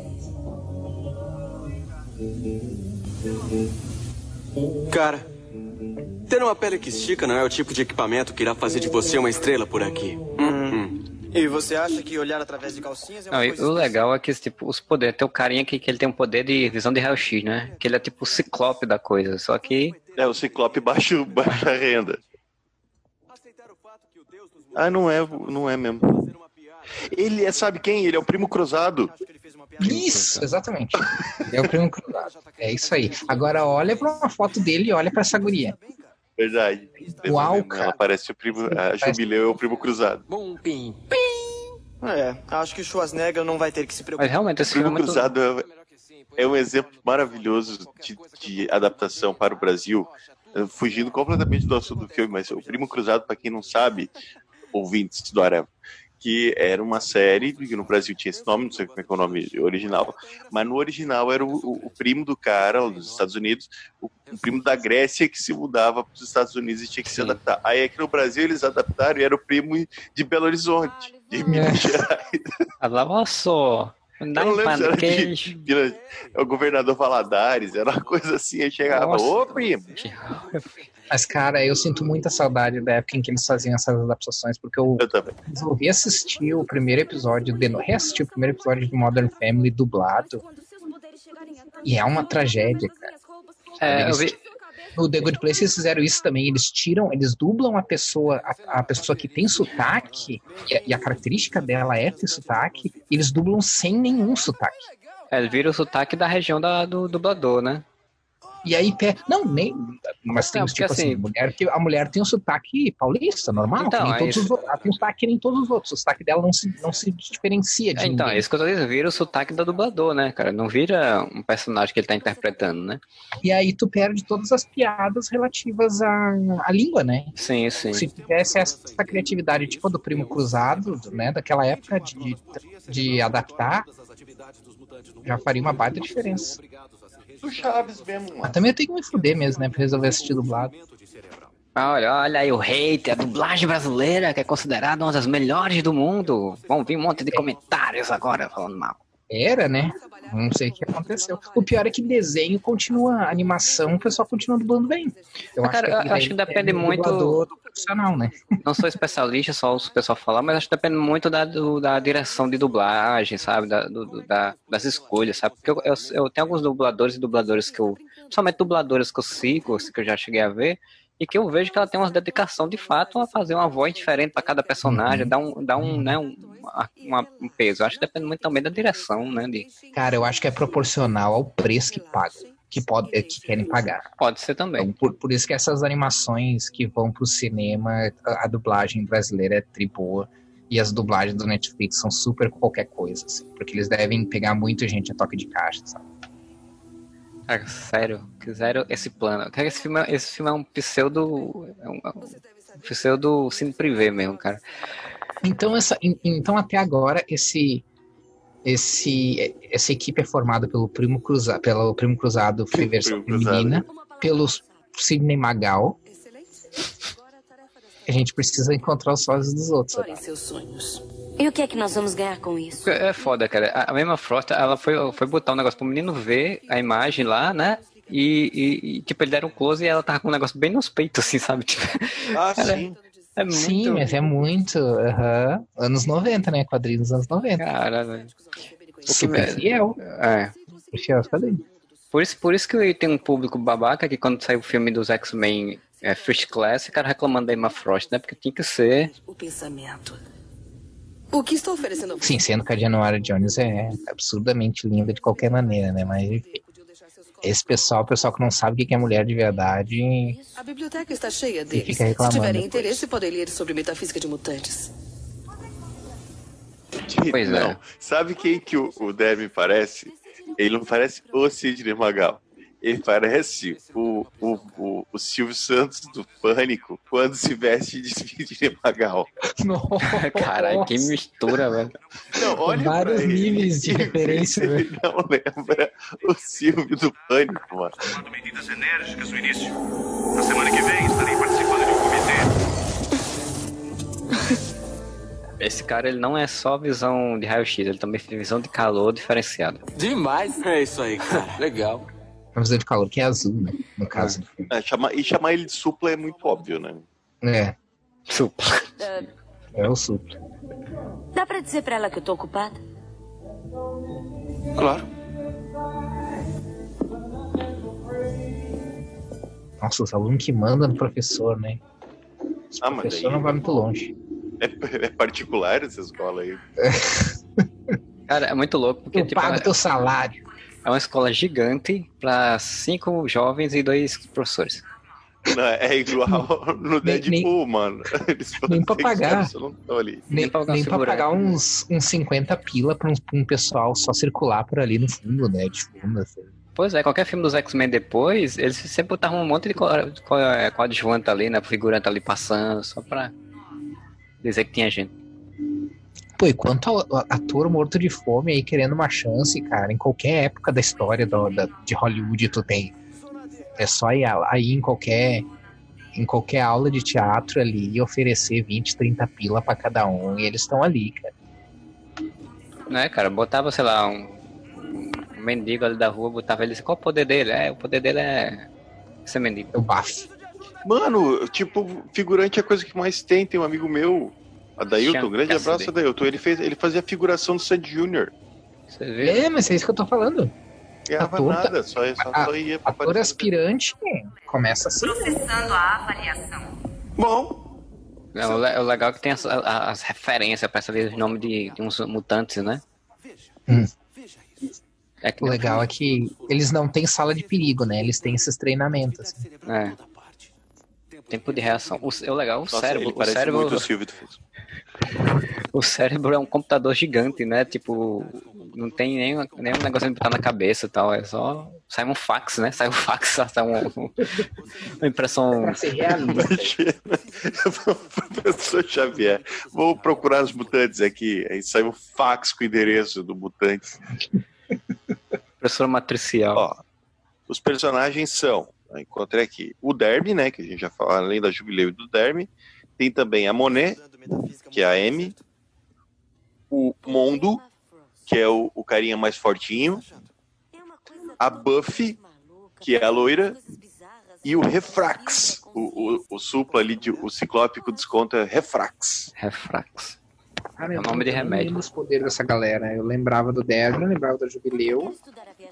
K: Cara, ter uma pele que estica não é o tipo de equipamento que irá fazer de você uma estrela por aqui.
L: E você acha que olhar através de calcinhas é uma
A: Não,
L: coisa
A: o legal é que tipo, os poderes, tem o carinha que, que ele tem um poder de visão de raio-x, né? Que ele é tipo o ciclope da coisa, só que.
B: É o Ciclope baixo, baixa renda. Ah, não é, não é mesmo. Ele é, sabe quem? Ele é o primo cruzado.
C: Isso, exatamente. É o primo cruzado. É isso aí. Agora olha pra uma foto dele e olha pra essa guria.
B: Verdade.
C: Uau,
B: Ela parece o primo. A Jubileu é o primo cruzado.
K: Bom, pim.
L: É, acho que o Schwarzenegger não vai ter que se preocupar.
A: Mas realmente esse
B: O primo
A: filme é muito-
B: cruzado é, é um exemplo maravilhoso de, de adaptação para o Brasil. Fugindo completamente do assunto do filme, mas o Primo Cruzado, para quem não sabe, ouvintes do Areva, que era uma série, que no Brasil tinha esse nome, não sei como é que é o nome original, mas no original era o, o- o primo do cara, dos Estados Unidos, o, o primo da Grécia que se mudava para os Estados Unidos e tinha que se adaptar. Aí aqui no Brasil eles adaptaram e era o primo de Belo Horizonte, de Minas Gerais.
A: Ah, lá, olha só. Dá
B: Eu não lembro se era
A: de
B: de, é o governador Valadares, era uma coisa assim, aí chegava,
C: Nossa.
B: ô primo.
C: Mas, cara, eu sinto muita saudade da época em que eles faziam essas adaptações, porque eu, resolvi assistir o primeiro episódio, de, no- reassistir o primeiro episódio de Modern Family dublado. E é uma tragédia, cara.
A: É, eu
C: Eles-
A: vi-
C: No The Good Place eles fizeram isso também. Eles tiram, eles dublam a pessoa, a, a pessoa que tem sotaque, e a, e a característica dela é ter sotaque, e eles dublam sem nenhum sotaque.
A: É, ele vira o sotaque da região da, do dublador, né?
C: E aí, pe- não, nem. Mas tem
A: Não,
C: tipo assim,
A: assim-
C: mulher que, a mulher tem um sotaque paulista, normal.
A: Então, é
C: todos
A: isso.
C: os ela tem um sotaque que nem todos os outros. O sotaque dela não se, não se diferencia de
A: É, então, é isso que eu tô dizendo, vira o sotaque do dublador, né, cara? Não vira um personagem que ele tá interpretando, né?
C: E aí tu perde todas as piadas relativas à, à língua, né?
A: Sim, sim.
C: Se tivesse essa criatividade tipo do Primo Cruzado, né, daquela época de, de adaptar, já faria uma baita diferença.
B: Do Chaves mesmo,
C: Mas também eu tenho que me fuder mesmo, né, pra resolver assistir dublado.
A: Ah, Olha, olha aí o hate, a dublagem brasileira, que é considerada uma das melhores do mundo. Vão vir um monte de comentários agora falando mal.
C: Era, né? Não sei o que aconteceu. O pior é que desenho continua, a animação, o pessoal continua dublando bem. Eu
A: Ah, cara,
C: aquele
A: eu acho que depende
C: é o
A: muito-
C: do profissional, né?
A: Não sou especialista, só os pessoal falar, mas acho que depende muito da, do- da direção de dublagem, sabe? Da, do- da- das escolhas, sabe? Porque eu, eu, eu tenho alguns dubladores e dubladores que eu. Principalmente dubladores que eu sigo, que eu já cheguei a ver, e que eu vejo que ela tem uma dedicação de fato a fazer uma voz diferente para cada personagem,
C: Uhum.
A: dá um, dá um, né, um, uma- um peso. Eu acho que depende muito também da direção, né? De,
C: Cara, eu acho que é proporcional ao preço que pagam, que, pode, que querem pagar.
A: pode ser também.
C: Então, por, por isso que essas animações que vão pro cinema, a, a dublagem brasileira é tri boa. E as dublagens do Netflix são super qualquer coisa, assim, porque eles devem pegar muita gente a toque de caixa, sabe?
A: Cara, sério, quiseram esse plano. Cara, esse filme, é- esse filme é um pseudo. É um, é um pseudo cine privê mesmo, cara.
C: Então, essa, en- então até agora, esse, esse, essa equipe é formada pelo Primo, Cruza, pelo Primo Cruzado versão
B: Cruzado.
C: feminina, pelo Sidney Magal. A gente precisa encontrar os sócios dos outros.
F: Explorem seus sonhos.
M: E o que é que nós vamos ganhar com isso?
A: É foda, cara. A mesma Frost, ela foi, foi botar um negócio pro menino ver a imagem lá, né? E, e- e, tipo, ele deram um close e ela tava com um negócio bem nos peitos, assim, sabe? Tipo,
B: Ah,
A: Cara,
B: sim.
A: é muito.
C: Sim, mas é muito. Anos 90, né? Quadrinhos dos anos 90.
A: Cara, velho. O que
C: Super
A: me-
C: fiel.
A: É.
C: Fiel.
A: Por isso, por isso que tem um público babaca que quando saiu o filme dos X-Men é, First Class, ficaram reclamando da Emma Frost, né? Porque tinha que ser.
F: O pensamento. O que estou oferecendo?
C: Sim, sendo que a January Jones é absurdamente linda de qualquer maneira, né? Mas enfim. Esse pessoal, o pessoal que não sabe o que é mulher de verdade,
F: A biblioteca está cheia deles.
C: fica
F: Se
C: reclamando
F: tiverem
C: depois.
F: interesse, podem ler sobre metafísica de mutantes.
A: Pois não. é.
B: Sabe quem que o, o Derby parece? Ele não parece o Sidney Magal. Ele parece o, o, o, o, Silvio Santos do Pânico quando se veste de Sidney Magal.
A: Caralho, que mistura, velho.
C: Não, olha Vários níveis de referência,
B: velho. Não lembra o Silvio do Pânico, mano.
N: Tomando medidas enérgicas no início. Na semana que vem estarei participando de um
A: comitê. Esse cara, ele não é só visão de raio-x, ele também tem visão de calor diferenciada.
K: Demais! É isso aí, cara. Legal.
C: Uma visão de calor que é azul, né? No caso.
B: É, chama, e chamar ele de supla é muito óbvio, né?
C: É.
A: Supla.
C: É o supla.
M: Dá pra dizer pra ela que eu tô ocupada?
B: Claro.
C: Nossa, os alunos que mandam no professor, né? O
B: ah,
C: professor não vai muito longe.
B: É, é particular essa escola aí.
A: Cara, é muito louco. Porque,
C: eu
A: tipo,
C: pago
A: é,
C: teu salário.
A: É uma escola gigante para cinco jovens e dois professores.
B: Não, é igual no Deadpool, nem, mano.
C: Eles nem pra pagar. Nem, nem pra, nem pra pagar uns, uns 50 pila pra um, pra um, pessoal só circular por ali no fundo, né? De fundo, assim.
A: Pois é, qualquer filme dos X-Men depois, eles sempre botavam um monte de coadjuvante ali, né? Figurante ali passando, só pra dizer que tinha gente.
C: Pô, e quanto ator morto de fome aí querendo uma chance, cara, em qualquer época da história do, da, de Hollywood tu tem. É só ir aí em qualquer em qualquer aula de teatro ali e oferecer 20, 30 pila para cada um e eles estão ali, cara.
A: Não é, cara, botava, sei lá, um, um mendigo ali da rua, botava ele, qual o poder dele? É, o poder dele é ser mendigo.
C: É o bafo.
B: Mano, tipo, figurante é a coisa que mais tem. Tem um amigo meu, Adailton, grande abraço, Adailton. Ele, fez, ele fazia figuração do Sandy Júnior.
C: É, mas é isso que eu tô falando.
B: Ganhava ator, nada, só, só, a, só ia
C: pra Ator aspirante começa assim.
M: Processando a avaliação.
B: Bom.
A: É, o, o legal é que tem as, as referências pra saber os nomes de, de uns mutantes, né?
C: Hum. É o legal é que eles não têm sala de perigo, né? Eles têm esses treinamentos. Assim.
A: É. Tempo de reação. O, é o legal, o Nossa, cérebro.
B: o
A: cérebro.
B: Muito o Silvio fez.
A: O cérebro é um computador gigante, né? Tipo, não tem nem, nem um negócio de botar na cabeça e tal. É só. Sai um fax, né? Sai um fax, sai um, uma impressão.
B: Professor Xavier, vou procurar os mutantes aqui. Aí sai um fax com o endereço do mutante.
A: Professor matricial.
B: Ó, os personagens são encontrei aqui o Derby, né, que a gente já falou, além da Jubileu e do Derby, tem também a Monet, que é a M, o Mondo, que é o, o carinha mais fortinho, a Buffy, que é a loira, e o Refrax, o, o, o supla ali, de, o ciclópico desconto é Refrax.
A: Refrax.
C: Cara, é o nome de remédio. Eu os poderes dessa galera. Eu lembrava do Derby, eu lembrava da Jubileu.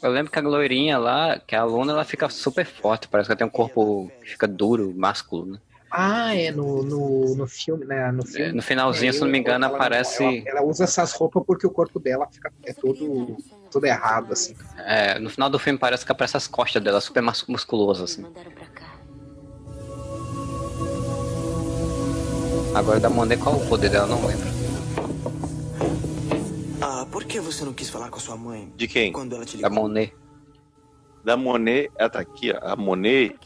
A: Eu lembro que a loirinha lá, que é a aluna, ela fica super forte. Parece que ela tem um corpo que fica duro, másculo, né?
C: Ah, é, no, no, no filme, né? No, filme,
A: é, no finalzinho, é, se não me engano, ela, aparece.
C: Ela, ela, usa essas roupas porque o corpo dela fica é todo, todo errado, assim.
A: É, no final do filme parece que aparece as costas dela, super musculosas, assim. Agora da Monet, qual o poder dela? Não lembro.
L: Ah, por que você não quis falar com a sua mãe?
B: De quem?
L: Quando ela te ligou?
A: Da Monet.
B: Da Monet, ela tá aqui, ó. A Monet,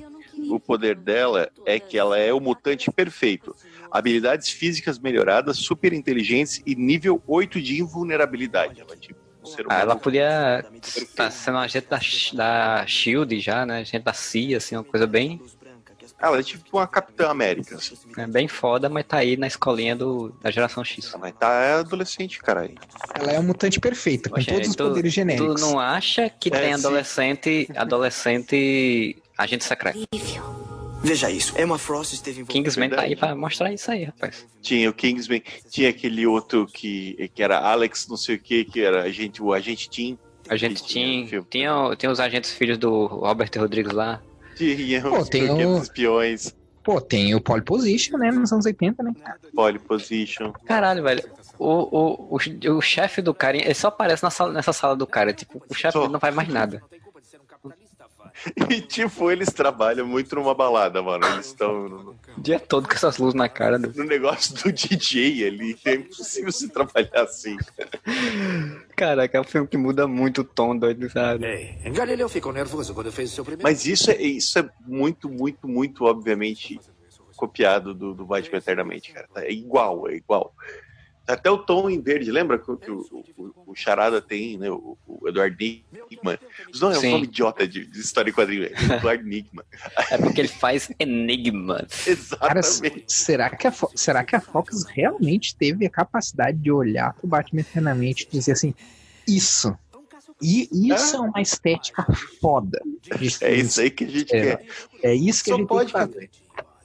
B: o poder dela é que ela é o mutante perfeito. Habilidades físicas melhoradas, super inteligentes e nível 8 de invulnerabilidade. Ela, tipo,
A: um ah, ela podia estar tá sendo agente da, da SHIELD já, né? Agente da CIA, assim, uma coisa bem
B: ela é tipo uma Capitã América. Assim.
A: É bem foda, mas tá aí na escolinha do, da geração X.
B: Mas tá é adolescente, caralho.
C: Ela é um mutante perfeita, com todos os tu, poderes genéricos.
A: Tu não acha que é, tem adolescente, sim. adolescente agente secreto?
L: Veja isso, Emma Frost esteve
A: envolvida. Kingsman tá aí pra mostrar isso aí, rapaz.
B: Tinha o Kingsman, tinha aquele outro que, que era Alex, não sei o que, que era agente, o agente Tim.
A: Agente Tim. Tinha, tinha, tinha os agentes filhos do Robert Rodrigues lá.
B: Tinha Pô, tem o... espiões.
C: Pô, tem o Pole Position, né? Nos anos 80, né?
B: Pole Position.
A: Caralho, velho. O, o, o, o chefe do cara, ele só aparece na sala, nessa sala do cara. Tipo, o chefe não faz mais nada.
B: E, tipo, eles trabalham muito numa balada, mano. Eles estão. No...
A: O dia todo com essas luzes na cara.
B: Do... No negócio do DJ ali. É impossível se trabalhar assim.
A: Caraca, é um filme que muda muito o tom, doido, sabe?
E: Ei, Galileu ficou nervoso quando fez o seu primeiro.
B: Mas isso é, isso é muito, muito, muito, obviamente, copiado do, do Batman Eternamente, cara. É igual, é igual. Até o tom em verde, lembra que, que o, o, o, Charada tem, né? O, o Eduardo Nigma. Os nomes é um nome idiota de, de história em quadrinho, é Eduardo Nigma.
A: É porque ele faz enigmas.
B: Exatamente.
C: Cara, será, que a, será que a Fox realmente teve a capacidade de olhar pro Batman eternamente e dizer assim, isso. E isso é, é uma estética foda.
B: É isso aí que a gente é, quer.
C: É isso que Só a gente pode fazer.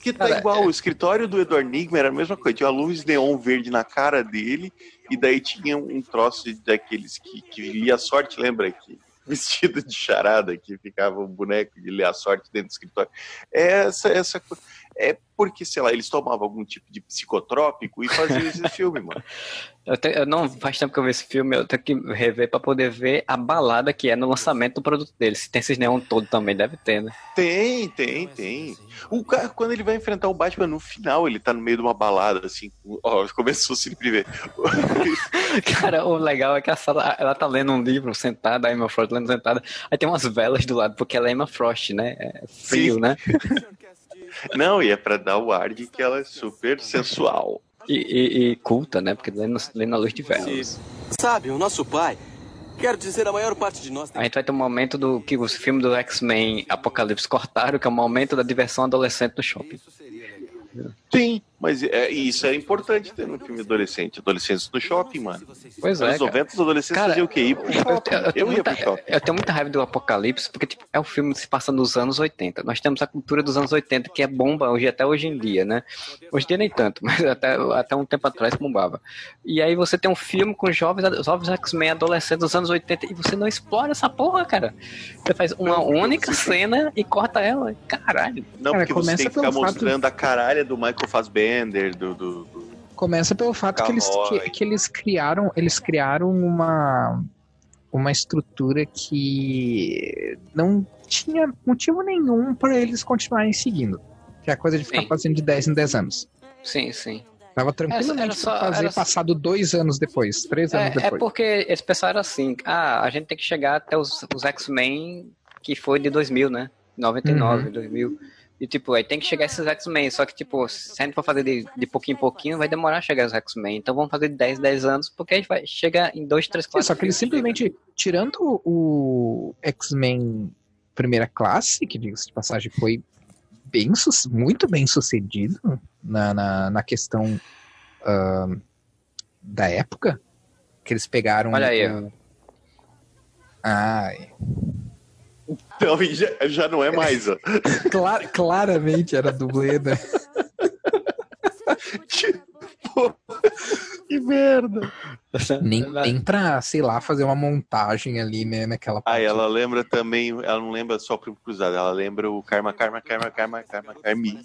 B: Que tá Cara, igual, é... o escritório do Edward Nigma era a mesma coisa, tinha a luz neon verde na cara dele, e daí tinha um troço daqueles que, que lia a sorte, lembra? Que vestido de charada que ficava um boneco de ler a sorte dentro do escritório. É essa, essa é porque, sei lá, eles tomavam algum tipo de psicotrópico e faziam esse filme, mano.
A: Eu, te, eu, não faz tempo que eu vi esse filme, eu tenho que rever para poder ver a balada que é no lançamento do produto dele. Se tem esses neon todo também, deve ter, né?
B: Tem, tem, tem. O cara, quando ele vai enfrentar o Batman no final, ele tá no meio de uma balada, assim, ó, começou a se primeiro.
A: cara, o legal é que a sala, ela tá lendo um livro sentada, a Emma Frost lendo sentada, aí tem umas velas do lado, porque ela é Emma Frost, né? É frio, Sim. né?
B: Não, e é pra dar o ar de que ela é super sensual.
A: E, e, e culta, né? Porque lê, lê na luz de velas.
K: Sabe, o nosso pai, quero dizer, a maior parte de nós...
A: A gente vai ter um momento do que os filmes do X-Men Apocalipse cortaram, que é o momento da diversão adolescente no shopping.
B: Sim, mas é, isso é importante ter no filme adolescente. Adolescentes no shopping, mano.
A: Pois é.
B: Nos 90, os adolescentes cara, faziam o quê? Ir pro shopping. Eu, eu, eu,
A: ia muita, pro shopping. Eu tenho muita raiva do Apocalipse, porque tipo, é um filme que se passa nos anos 80. Nós temos a cultura dos anos 80, que é bomba hoje, até hoje em dia, né? Hoje em dia nem tanto, mas até, até um tempo atrás bombava. E aí você tem um filme com jovens, jovens X-Men adolescentes dos anos 80 e você não explora essa porra, cara. Você faz uma única cena e corta ela. Caralho.
B: Não,
A: cara,
B: porque você tem que ficar mostrando a caralha do Michael Fassbender, do, do
C: Começa pelo fato que eles, que, que, eles criaram, eles criaram uma uma estrutura que não tinha motivo nenhum para eles continuarem seguindo. Que é a coisa de ficar sim. fazendo de 10 em 10 anos.
A: Sim, sim.
C: Tava tranquilamente só, fazer era... passado dois anos depois, três anos
A: é,
C: depois.
A: É porque eles pensaram assim, ah, a gente tem que chegar até os, os X-Men que foi de 2000, né? 99, uhum. 2000. E, tipo, aí tem que chegar esses X-Men. Só que, tipo, se a gente for fazer de, de pouquinho em pouquinho, vai demorar a chegar os X-Men. Então vamos fazer de 10, 10 anos, porque a gente vai chegar em 2, 3, 4.
C: Só que eles simplesmente, chega. tirando o X-Men primeira classe, que diga-se de passagem foi bem, muito bem sucedido na, na, na questão uh, da época, que eles pegaram.
A: Olha aí. Uh,
C: ai.
B: Então já, já não é mais, ó.
C: Clar, claramente era dublê, né?
B: tipo, que merda.
C: Nem, nem pra, sei lá, fazer uma montagem ali, né, naquela
B: parte. Ah, ela lembra também, ela não lembra só pro cruzado, ela lembra o Karma, Karma, Karma, Karma, Karma, Karmi.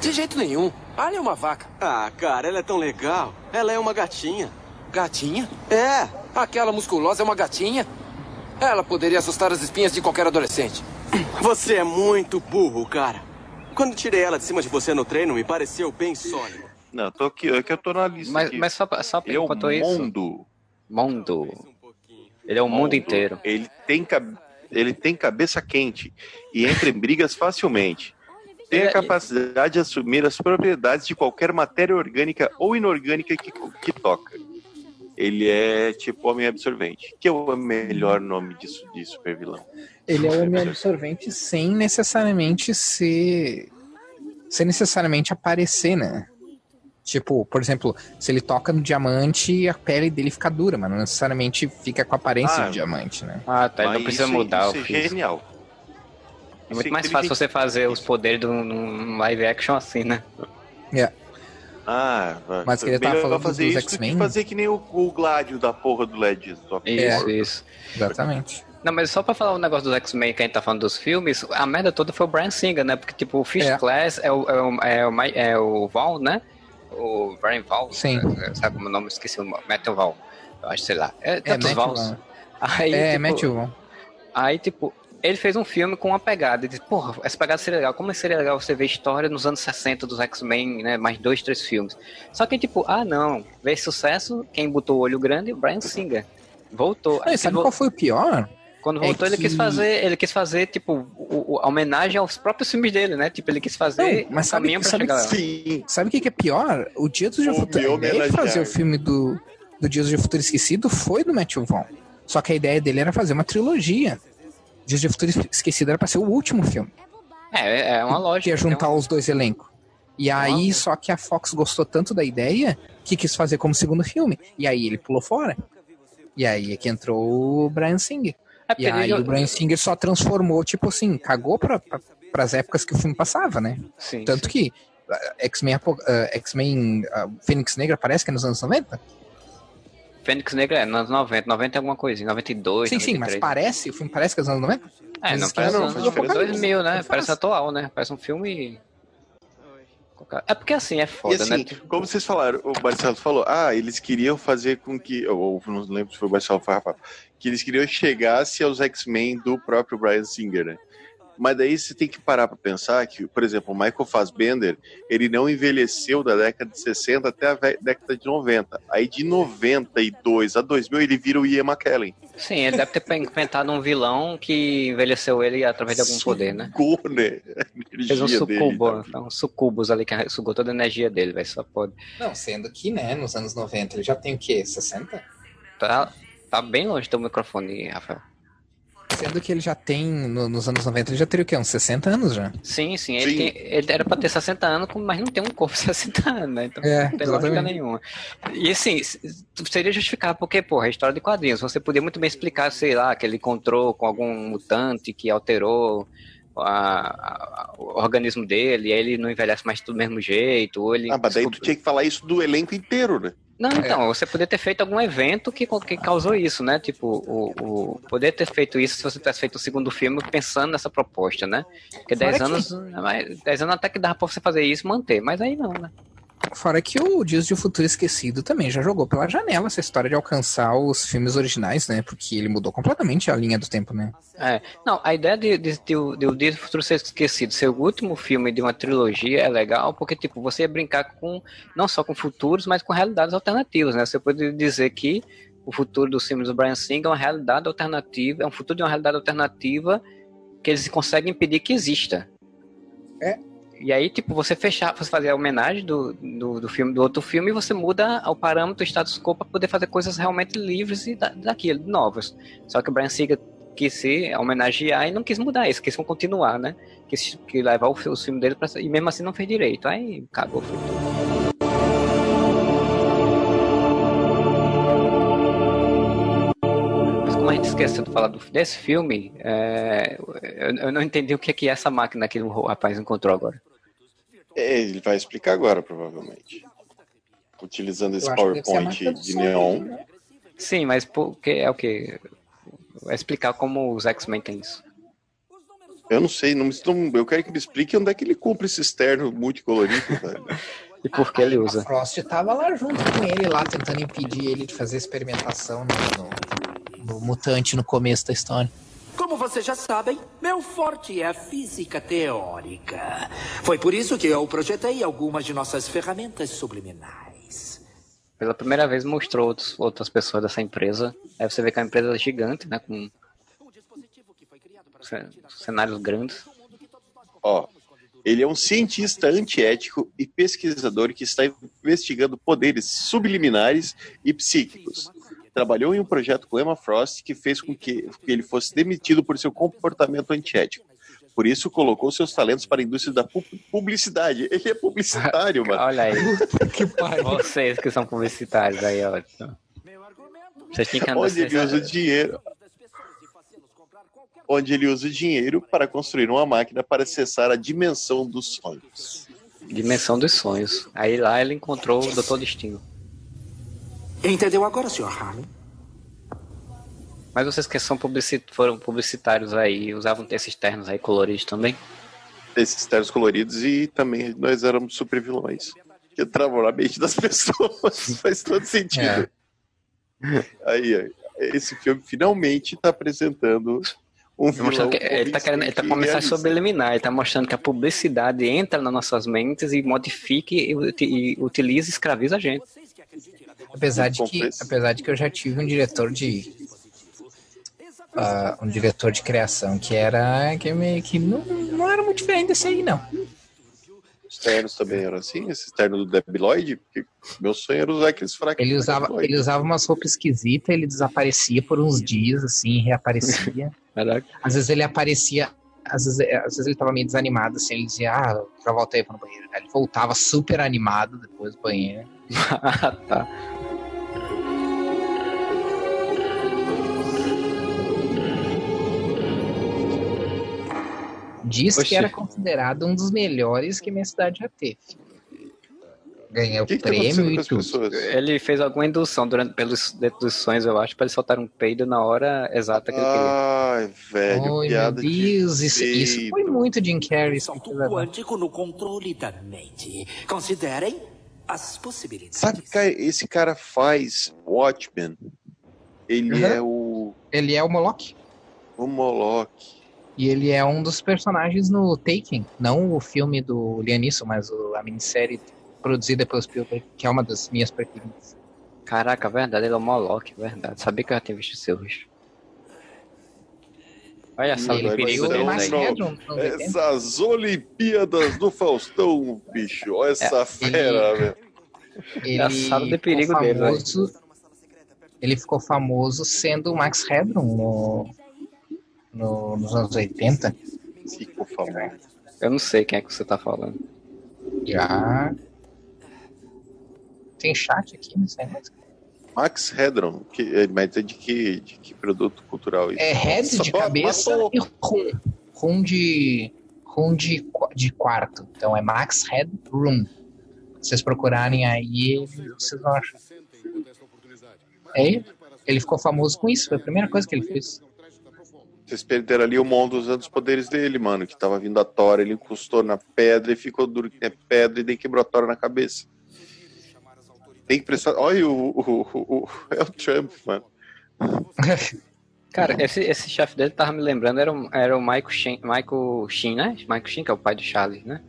E: De jeito nenhum. Olha é uma vaca.
K: Ah, cara, ela é tão legal. Ela é uma gatinha.
E: Gatinha?
K: É.
E: Aquela musculosa é uma gatinha? Ela poderia assustar as espinhas de qualquer adolescente.
K: Você é muito burro, cara. Quando tirei ela de cima de você no treino, me pareceu bem sólido.
B: Não, tô aqui, é que eu tô na lista.
A: Mas,
B: aqui.
A: mas só, só
B: ele é o
A: mundo. Mundo. Ele é o mundo, mundo inteiro.
B: Ele tem, ele tem cabeça quente e entra em brigas facilmente. Tem a capacidade de assumir as propriedades de qualquer matéria orgânica ou inorgânica que, que toca ele é tipo homem absorvente, que é o melhor nome disso de super vilão.
C: Ele é o homem absorvente sem necessariamente ser sem necessariamente aparecer, né? Tipo, por exemplo, se ele toca no diamante, a pele dele fica dura, mas não necessariamente fica com a aparência ah, de diamante, né?
A: Ah, tá. Ele não precisa
B: isso,
A: mudar
B: isso
A: o
B: é físico. genial.
A: É muito mais fácil você fazer os poderes de um live action assim, né?
C: É. Yeah.
B: Ah,
C: mas que ele tava falando
B: fazer dos X-Men. fazer que nem o, o Gládio da porra do LED.
A: Isso, isso.
C: Exatamente.
A: Não, mas só pra falar um negócio dos X-Men que a gente tá falando dos filmes, a merda toda foi o Brian Singer, né? Porque, tipo, o Fish é. Class é o, é, o, é, o, é o Val, né? O Brian Val.
C: Sim.
A: Né? Sabe como o nome? Esqueci o nome. Matthew Val. Eu acho, sei lá. É tantos é, Vals.
C: Aí, é, tipo, Matthew Val.
A: Aí, tipo, ele fez um filme com uma pegada. Ele disse, porra, essa pegada seria legal. Como seria legal você ver história nos anos 60 dos X-Men, né? Mais dois, três filmes. Só que, tipo, ah, não. Fez sucesso, quem botou o olho grande? O Brian Singer. Voltou.
C: Aí, sabe qual foi o pior?
A: Quando é voltou, é ele que... quis fazer, ele quis fazer, tipo, o, o, a homenagem aos próprios filmes dele, né? Tipo, ele quis fazer
C: não, mas sabe, pra sabe, chegar Sim. Sabe o que, que é pior? O Dia do Dia Futuro. Ele fazer o filme do, do Dia do Dia Futuro Esquecido foi do Matthew Vaughn. Só que a ideia dele era fazer uma trilogia. Dias de Futuro Esquecido era pra ser o último filme.
A: É, é uma lógica.
C: Que ia juntar os dois elencos. E aí, só que a Fox gostou tanto da ideia que quis fazer como segundo filme. E aí ele pulou fora. E aí é que entrou o Brian Singer. É e aí o Brian Singer só transformou, tipo assim, cagou pra, pra, pras épocas que o filme passava, né?
A: Sim,
C: Tanto
A: sim.
C: que uh, X-Men uh, X-Men uh, Fênix Negra parece que é nos anos 90.
A: Fênix Negra é nos anos 90, 90 é alguma coisa, 92,
C: Sim, 93. sim, mas parece, o filme parece que é nos anos 90?
A: É, não parece não, anos 2000, né? Parece atual, né? Parece um filme é porque assim, é foda, e, assim, né?
B: Como vocês falaram, o Marcelo falou, ah, eles queriam fazer com que, ou não lembro se foi o Marcelo ou Rafa, que eles queriam chegasse aos X-Men do próprio Brian Singer, né? Mas daí você tem que parar para pensar que, por exemplo, o Michael Fassbender, ele não envelheceu da década de 60 até a década de 90. Aí de 92 a 2000 ele vira o Ian McKellen.
A: Sim, ele deve ter inventado um vilão que envelheceu ele através de algum
B: sugou,
A: poder, né?
B: né?
A: Fez um sucubo, dele, tá? um sucubus ali que sugou toda a energia dele, vai só pode.
C: Não, sendo que, né, nos anos 90 ele já tem o quê? 60?
A: Tá, tá bem longe do microfone, Rafael.
C: Sendo que ele já tem, no, nos anos 90, ele já teria o quê? Uns 60 anos já?
A: Sim, sim. Ele, sim. Tem, ele era pra ter 60 anos, mas não tem um corpo de 60 anos, né? Então é, não tem lógica nenhuma. E assim, seria justificar, porque, porra, é história de quadrinhos. Você podia muito bem explicar, sei lá, que ele encontrou com algum mutante que alterou a, a, o organismo dele, e aí ele não envelhece mais do mesmo jeito, ou ele...
B: Ah, mas daí tu tinha que falar isso do elenco inteiro, né?
A: Não, então, é. você poderia ter feito algum evento que, que causou isso, né? Tipo, o, o poder ter feito isso se você tivesse feito o segundo filme pensando nessa proposta, né? Porque 10 anos, que... 10 anos até que dava pra você fazer isso e manter, mas aí não, né?
C: Fora que o Dias de Futuro Esquecido também já jogou pela janela essa história de alcançar os filmes originais, né? Porque ele mudou completamente a linha do tempo, né?
A: É. Não, a ideia de, de, de, de O Dias do Futuro Esquecido ser o último filme de uma trilogia é legal, porque, tipo, você ia brincar com não só com futuros, mas com realidades alternativas, né? Você pode dizer que o futuro dos filmes do Brian Singer é uma realidade alternativa, é um futuro de uma realidade alternativa que eles conseguem impedir que exista.
C: É,
A: e aí, tipo, você fechar, você fazer a homenagem do, do, do, filme, do outro filme, e você muda o parâmetro, o status quo, para poder fazer coisas realmente livres e da, daquilo, novas. Só que o Brian Singer quis se homenagear e não quis mudar isso, quis continuar, né? Quis, quis levar o, o filme dele pra, e mesmo assim não fez direito. Aí cagou, foi como a gente esqueceu de falar do, desse filme, é, eu, eu, não entendi o que é, que é essa máquina que o rapaz encontrou agora.
B: É, ele vai explicar agora, provavelmente. Utilizando esse PowerPoint de neon. Né?
A: Sim, mas porque é o que? Vai explicar como os X-Men têm isso.
B: Eu não sei, não, eu quero que ele explique onde é que ele compra esse externo multicolorido, velho.
A: e por que ele usa.
C: A Frost tava lá junto com ele, lá tentando impedir ele de fazer experimentação no, no, no mutante no começo da história.
E: Como vocês já sabem, meu forte é a física teórica. Foi por isso que eu projetei algumas de nossas ferramentas subliminais.
A: Pela primeira vez mostrou outros, outras pessoas dessa empresa. Aí você vê que é uma empresa gigante, né? Com cenários grandes.
B: Ó, ele é um cientista antiético e pesquisador que está investigando poderes subliminares e psíquicos trabalhou em um projeto com Emma Frost que fez com que, ele fosse demitido por seu comportamento antiético. Por isso, colocou seus talentos para a indústria da publicidade. Ele é publicitário, mano.
A: Olha aí. que pai. Vocês que são publicitários aí, ó. Vocês têm que
B: Onde ele usa o dinheiro. Onde ele usa o dinheiro para construir uma máquina para acessar a dimensão dos sonhos.
A: Dimensão dos sonhos. Aí lá ele encontrou o Doutor Destino.
E: Entendeu agora, Sr. Harlan?
A: Mas vocês que são publicit foram publicitários aí, usavam esses ternos aí coloridos também?
B: Esses ternos coloridos e também nós éramos super vilões. Que entravam na mente das pessoas. Faz todo sentido. É. Aí, esse filme finalmente está apresentando
A: Um vilão ele tá, querendo, ele tá começando a subliminar, ele tá mostrando que a publicidade entra nas nossas mentes e modifica e, e utiliza e escraviza a gente.
C: Apesar de, que, apesar de que eu já tive um diretor de. Uh, um diretor de criação que era. que meio que não, não era muito diferente desse aí, não.
B: Os ternos também eram assim? Esse terno do? Porque meu sonho era usar aqueles fracos.
C: Ele usava, ele usava umas roupas esquisitas, ele desaparecia por uns dias, assim, reaparecia. às vezes ele aparecia, às vezes, às vezes ele tava meio desanimado, assim, ele dizia, ah, já voltei para o banheiro. Aí ele voltava super animado depois do banheiro. Tá. Diz Oxi. que era considerado um dos melhores que minha cidade já teve. Ganhou que prêmio que e tudo. Pessoas?
A: Ele fez alguma indução durante, pelos, dentro dos sonhos, eu acho, para ele soltar um peido na hora exata que ele queria.
B: Ai, velho, Oi, piada meu Deus,
C: de isso, isso, foi muito Jim Carrey.
E: Salto quântico no controle da mente. Considerem as possibilidades.
B: Sabe que esse cara faz Watchmen? Ele uhum. é o...
C: Ele é o Moloch.
B: O Moloch.
C: E ele é um dos personagens no Taken, não o filme do Lianisson, mas a minissérie produzida pelo Spielberg, que é uma das minhas preferidas.
A: Caraca, verdade, ele é o Moloch, verdade. Sabia que eu já tinha visto seu bicho. Olha só,
B: ele perigo Essas Olimpíadas do Faustão, bicho. Olha essa é, fera, velho.
C: Ele, ele de perigo famoso, dele, Ele ficou famoso sendo o Max Headroom no, no, nos anos 80.
B: Ficou famoso.
A: Eu não sei quem é que você tá falando.
C: Já. Tem chat aqui, não sei mais.
B: Max Hedron, que, é, mas é de que, de que produto cultural isso?
C: É head de cabeça e rum. Rum de, rum de, de quarto. Então é Max Head Room. Se vocês procurarem aí, vocês vão achar. É ele. Ele ficou famoso com isso, foi a primeira coisa que ele fez.
B: Vocês perderam ali o mundo usando os poderes dele, mano. Que tava vindo a Tora, ele encostou na pedra e ficou duro que é pedra e daí quebrou a Tora na cabeça. Tem que prestar. Olha o, o, o, o, É o Trump, mano.
A: Cara, esse, esse chefe dele tava me lembrando, era o, era o Michael Sheen, Michael Sheen, né? Michael Sheen, que é o pai do Charlie, né?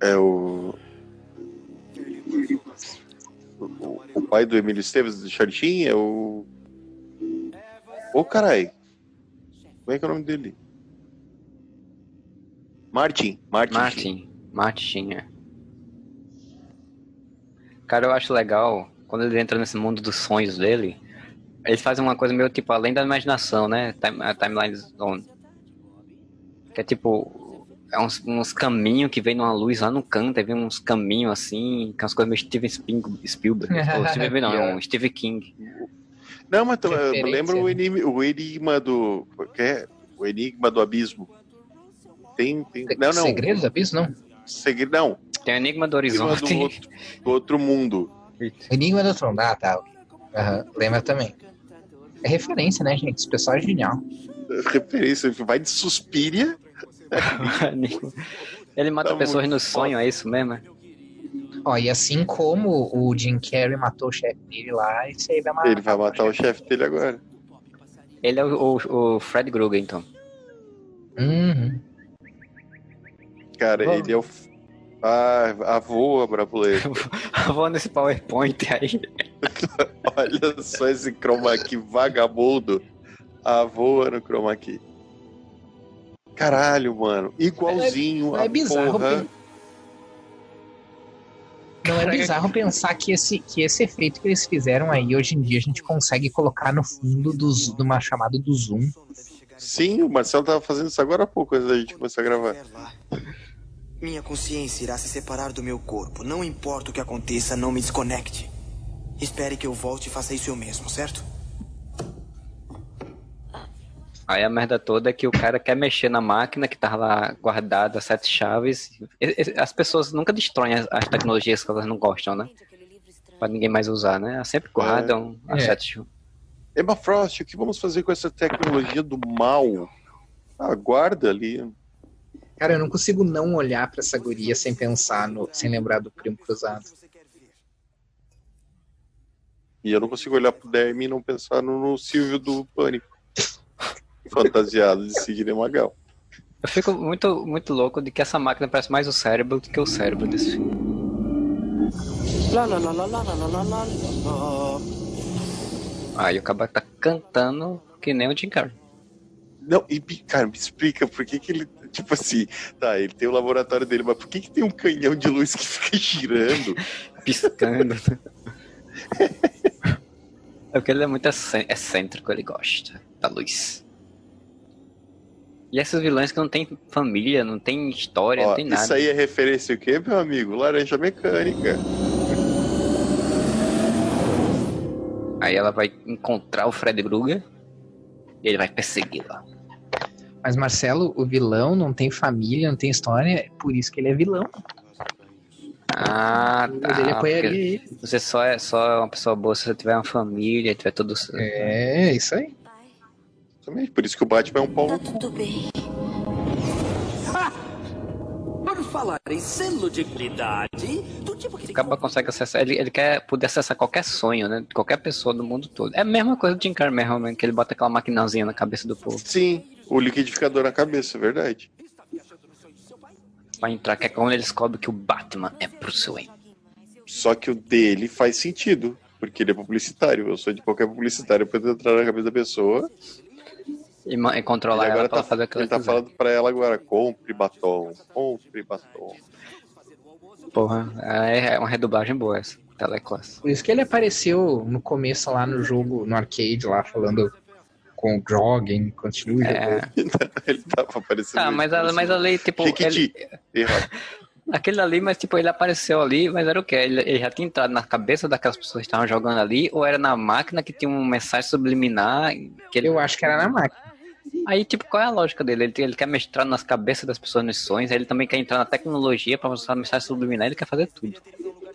B: É o. O, o pai do Emílio Esteves do Charlie Sheen é o. Ô, carai. Como é que é o nome dele? Martin. Martin.
A: Martin. Martin, é. Cara, eu acho legal quando ele entra nesse mundo dos sonhos dele. Eles fazem uma coisa meio tipo além da imaginação, né? Time, a timeline zone. Que é tipo. É uns, uns caminhos que vem numa luz lá no canto, aí vem uns caminhos assim, que é umas coisas meio Steven Spielberg. ou Steven, não, é um Stephen King.
B: Não, mas eu lembro o enigma, o enigma do. Que é? O enigma do abismo. Tem. tem não, não.
C: Segredo do abismo, não?
B: Segredo, não.
A: Tem o enigma do horizonte.
B: Do outro, do outro mundo.
C: Enigma do outro mundo, ah, tá. Uhum. Lembra também. É referência, né, gente? Esse pessoal é genial.
B: Referência, vai de Suspiria.
A: Ele mata tá pessoas no sonho, é isso mesmo? É?
C: Ó, e assim como o Jim Carrey matou o chefe dele lá, esse aí vai
B: matar. Ele vai matar o chefe dele agora.
A: Ele é o, o, o Fred Krueger, então.
C: Uhum.
B: Cara, ele é o. Ah, avô, brasileiro.
A: avô nesse PowerPoint aí.
B: Olha só esse chroma key vagabundo. Avô no chroma key. Caralho, mano. Igualzinho é, é, é bizarro, porra.
C: Não é bizarro pensar que esse, que esse efeito que eles fizeram aí, hoje em dia, a gente consegue colocar no fundo do, de uma chamada do Zoom.
B: Sim, o Marcelo tava fazendo isso agora há pouco, antes da gente começar a gravar.
L: Minha consciência irá se separar do meu corpo. Não importa o que aconteça, não me desconecte. Espere que eu volte e faça isso eu mesmo, certo?
A: Aí a merda toda é que o cara quer mexer na máquina que tá lá guardada, sete chaves. As pessoas nunca destroem as tecnologias que elas não gostam, né? Pra ninguém mais usar, né? Elas sempre guardam é. as é. sete chaves.
B: Emma Frost, o que vamos fazer com essa tecnologia do mal? Ah, guarda ali.
C: Cara, eu não consigo não olhar para essa guria sem pensar, no, sem lembrar do Primo Cruzado.
B: E eu não consigo olhar pro Dermy e não pensar no, no Silvio do Pânico. fantasiado de Sidney Magal.
A: Eu fico muito, muito louco de que essa máquina parece mais o cérebro do que o cérebro desse filme. Aí o cabra tá cantando que nem o Jim Carrey.
B: Não, e cara, me explica por que, que ele Tipo assim, tá, ele tem o laboratório dele, mas por que, que tem um canhão de luz que fica girando?
A: Piscando. é porque ele é muito excêntrico, ele gosta da luz. E esses vilões que não tem família, não tem história, Ó, não tem nada.
B: Isso aí é referência o quê, meu amigo? Laranja mecânica.
A: Aí ela vai encontrar o Fred Krueger e ele vai persegui-la.
C: Mas Marcelo, o vilão não tem família, não tem história, é por isso que ele é vilão.
A: Ah, tá. Ele apoiaria ele. Você só é só uma pessoa boa se você tiver uma família, tiver tudo.
C: É, isso aí.
B: Exatamente, por isso que o Batman é um pau. Tá tudo bem.
E: Ah! Por falar em selo de qualidade,
A: do tipo que. Acaba consegue acessar, ele, ele quer poder acessar qualquer sonho, né? De qualquer pessoa do mundo todo. É a mesma coisa do Jim Carrey realmente, que ele bota aquela maquinazinha na cabeça do povo.
B: Sim, o liquidificador na cabeça, é verdade.
A: Vai entrar, que é quando ele descobre que o Batman é Bruce Wayne.
B: Só que o dele faz sentido, porque ele é publicitário. Eu sou de qualquer publicitário, eu posso entrar na cabeça da pessoa
A: e, e controlar
B: e
A: ela
B: tá, fazer aquilo Ele tá quiser. falando pra ela agora, compre batom, compre batom.
A: Porra, é, é uma redublagem boa essa, teleclasse.
C: Por isso que ele apareceu no começo lá no jogo, no arcade lá, falando com o Jogging, continue é.
B: ele tava aparecendo.
A: Ah, mas, a, mas ali, tipo. Ele... Aquele ali, mas tipo, ele apareceu ali, mas era o quê? Ele, ele, já tinha entrado na cabeça daquelas pessoas que estavam jogando ali, ou era na máquina que tinha uma mensagem subliminar? Que ele...
C: Eu acho que era na máquina.
A: Aí, tipo, qual é a lógica dele? Ele, ele quer mestrar nas cabeças das pessoas nos sonhos, ele também quer entrar na tecnologia para mostrar mensagem subliminar, ele quer fazer tudo.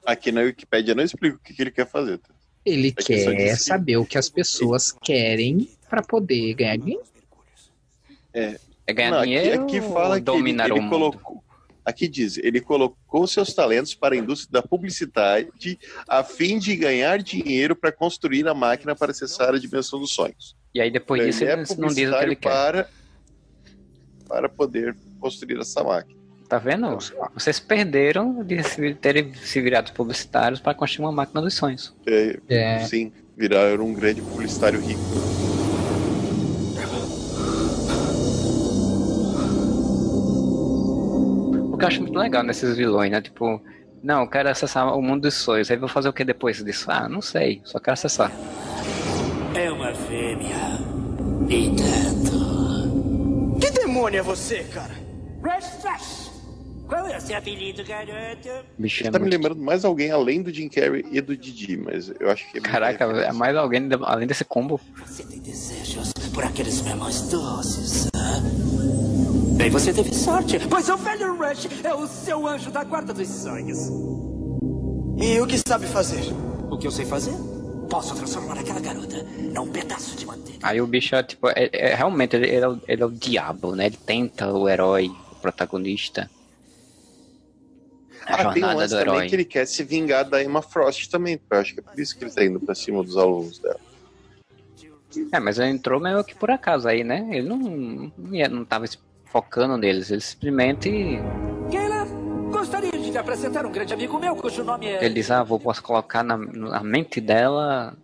B: Aqui na Wikipedia não explica o que, que ele quer fazer. Tá?
C: Ele é quer saber o que as pessoas querem para poder ganhar dinheiro.
B: É,
A: é ganhar não, dinheiro
B: aqui, aqui fala que ele, ele colocou, Aqui diz, ele colocou seus talentos para a indústria da publicidade a fim de ganhar dinheiro para construir a máquina para acessar a dimensão dos sonhos.
A: E aí depois então, disso ele, é não diz o que ele quer.
B: Para, para poder construir essa máquina.
A: Tá vendo? Vocês perderam de terem se virado publicitários para construir uma máquina dos sonhos.
B: É, é. Sim, viraram um grande publicitário rico.
A: O que eu acho muito legal nesses vilões, né? Tipo, não, eu quero acessar o mundo dos sonhos. Aí vou fazer o que depois disso? Ah, não sei, só quero acessar.
E: É uma fêmea. E tanto. Que demônio é você, cara? Rush Qual é o seu apelido, garoto?
B: Bicho, é tá muito... me lembrando mais alguém além do Jim Carrey e do Didi, mas eu acho que é
A: Caraca, é mais alguém além desse combo.
E: Você tem desejos por aqueles memórias doces, hã? Bem, você teve sorte, pois o velho Rush é o seu anjo da guarda dos sonhos.
L: E o que sabe fazer?
E: O que eu sei fazer? Posso transformar aquela garota num pedaço de manteiga.
A: Aí o bicho é tipo, é, é realmente ele, ele, é o, ele é o diabo, né? Ele tenta o herói, o protagonista.
B: A ah, jornada do herói. que ele quer se vingar da Emma Frost também. Eu acho que é por isso que ele tá indo pra cima dos alunos dela.
A: É, mas ele entrou meio que por acaso aí, né? Ele não, não, ia, não tava focando neles, ele simplesmente.
E: Keila, gostaria de te apresentar um grande amigo meu cujo nome é.
A: Ele diz: Ah, vou posso colocar na, na mente dela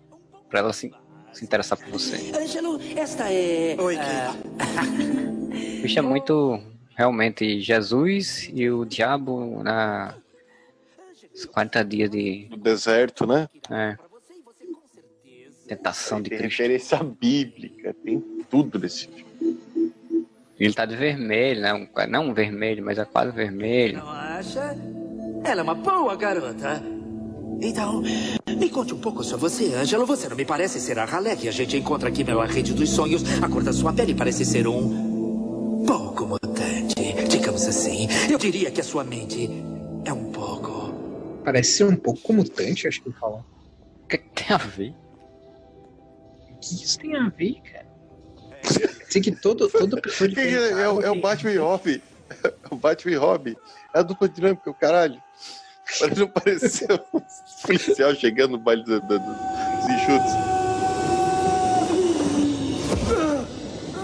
A: pra ela se, se interessar por você.
E: Ângelo, esta é.
L: Oi, Keila.
A: Uh... bicho é muito. Realmente, Jesus e o diabo na. 40 dias de.
B: No deserto, né?
A: É. Tentação de
B: tem Cristo. referência bíblica, tem tudo nesse filme.
A: Ele tá de vermelho, né? Não vermelho, mas é quase vermelho.
E: Não acha? Ela é uma boa garota. Então, me conte um pouco sobre você, Ângelo. Você não me parece ser a ralé que a gente encontra aqui pela rede dos sonhos. A cor da sua pele parece ser um... pouco mutante, digamos assim. Eu diria que a sua mente é um pouco...
C: Parece ser um pouco mutante, acho que ele falou.
A: O que, que tem a ver?
C: O que isso tem a ver, cara? Sei que todo, todo pessoa de
B: é, é, é, o Batman e Robin. É o Batman e Robin. É a dupla dinâmica, o caralho. Mas não pareceu um policial chegando no baile do, do, do, dos enxutos.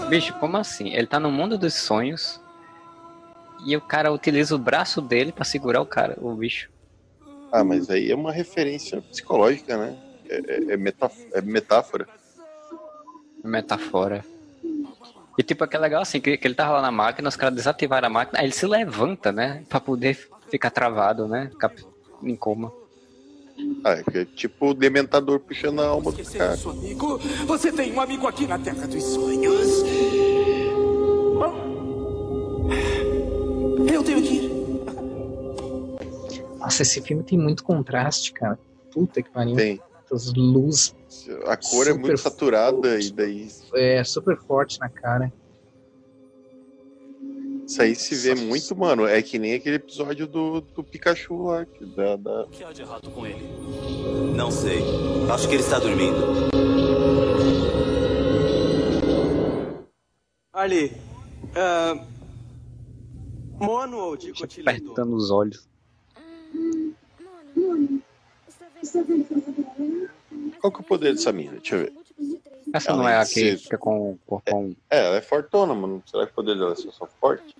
A: Bicho, como assim? Ele tá no mundo dos sonhos e o cara utiliza o braço dele para segurar o cara, o bicho.
B: Ah, mas aí é uma referência psicológica, né? É, é, é, é metáfora.
A: Metáfora. E tipo, é que é legal assim, que, que ele tava lá na máquina, os caras desativaram a máquina, aí ele se levanta, né? Pra poder ficar travado, né? Ficar em coma.
B: Ah, é, é tipo o dementador puxando a alma do cara.
E: Isso, amigo. Você tem um amigo aqui na Terra dos Sonhos. Eu tenho que ir.
C: Nossa, esse filme tem muito contraste, cara. Puta que pariu.
B: Tem.
C: As luzes.
B: A cor é muito saturada forte. e daí.
C: É, super forte na cara.
B: Isso aí se vê muito, mano. É que nem aquele episódio do, do Pikachu lá. Que da, da...
O: O que há de errado com ele? Não sei. Acho que ele está dormindo.
K: Ali. Uh, mono ou de
A: Apertando os olhos.
B: Qual que é o poder dessa mina? Deixa eu ver.
A: Essa ela não é a que fica com o corpão.
B: É, ela é fortona, mano. Será que o poder dela é só forte?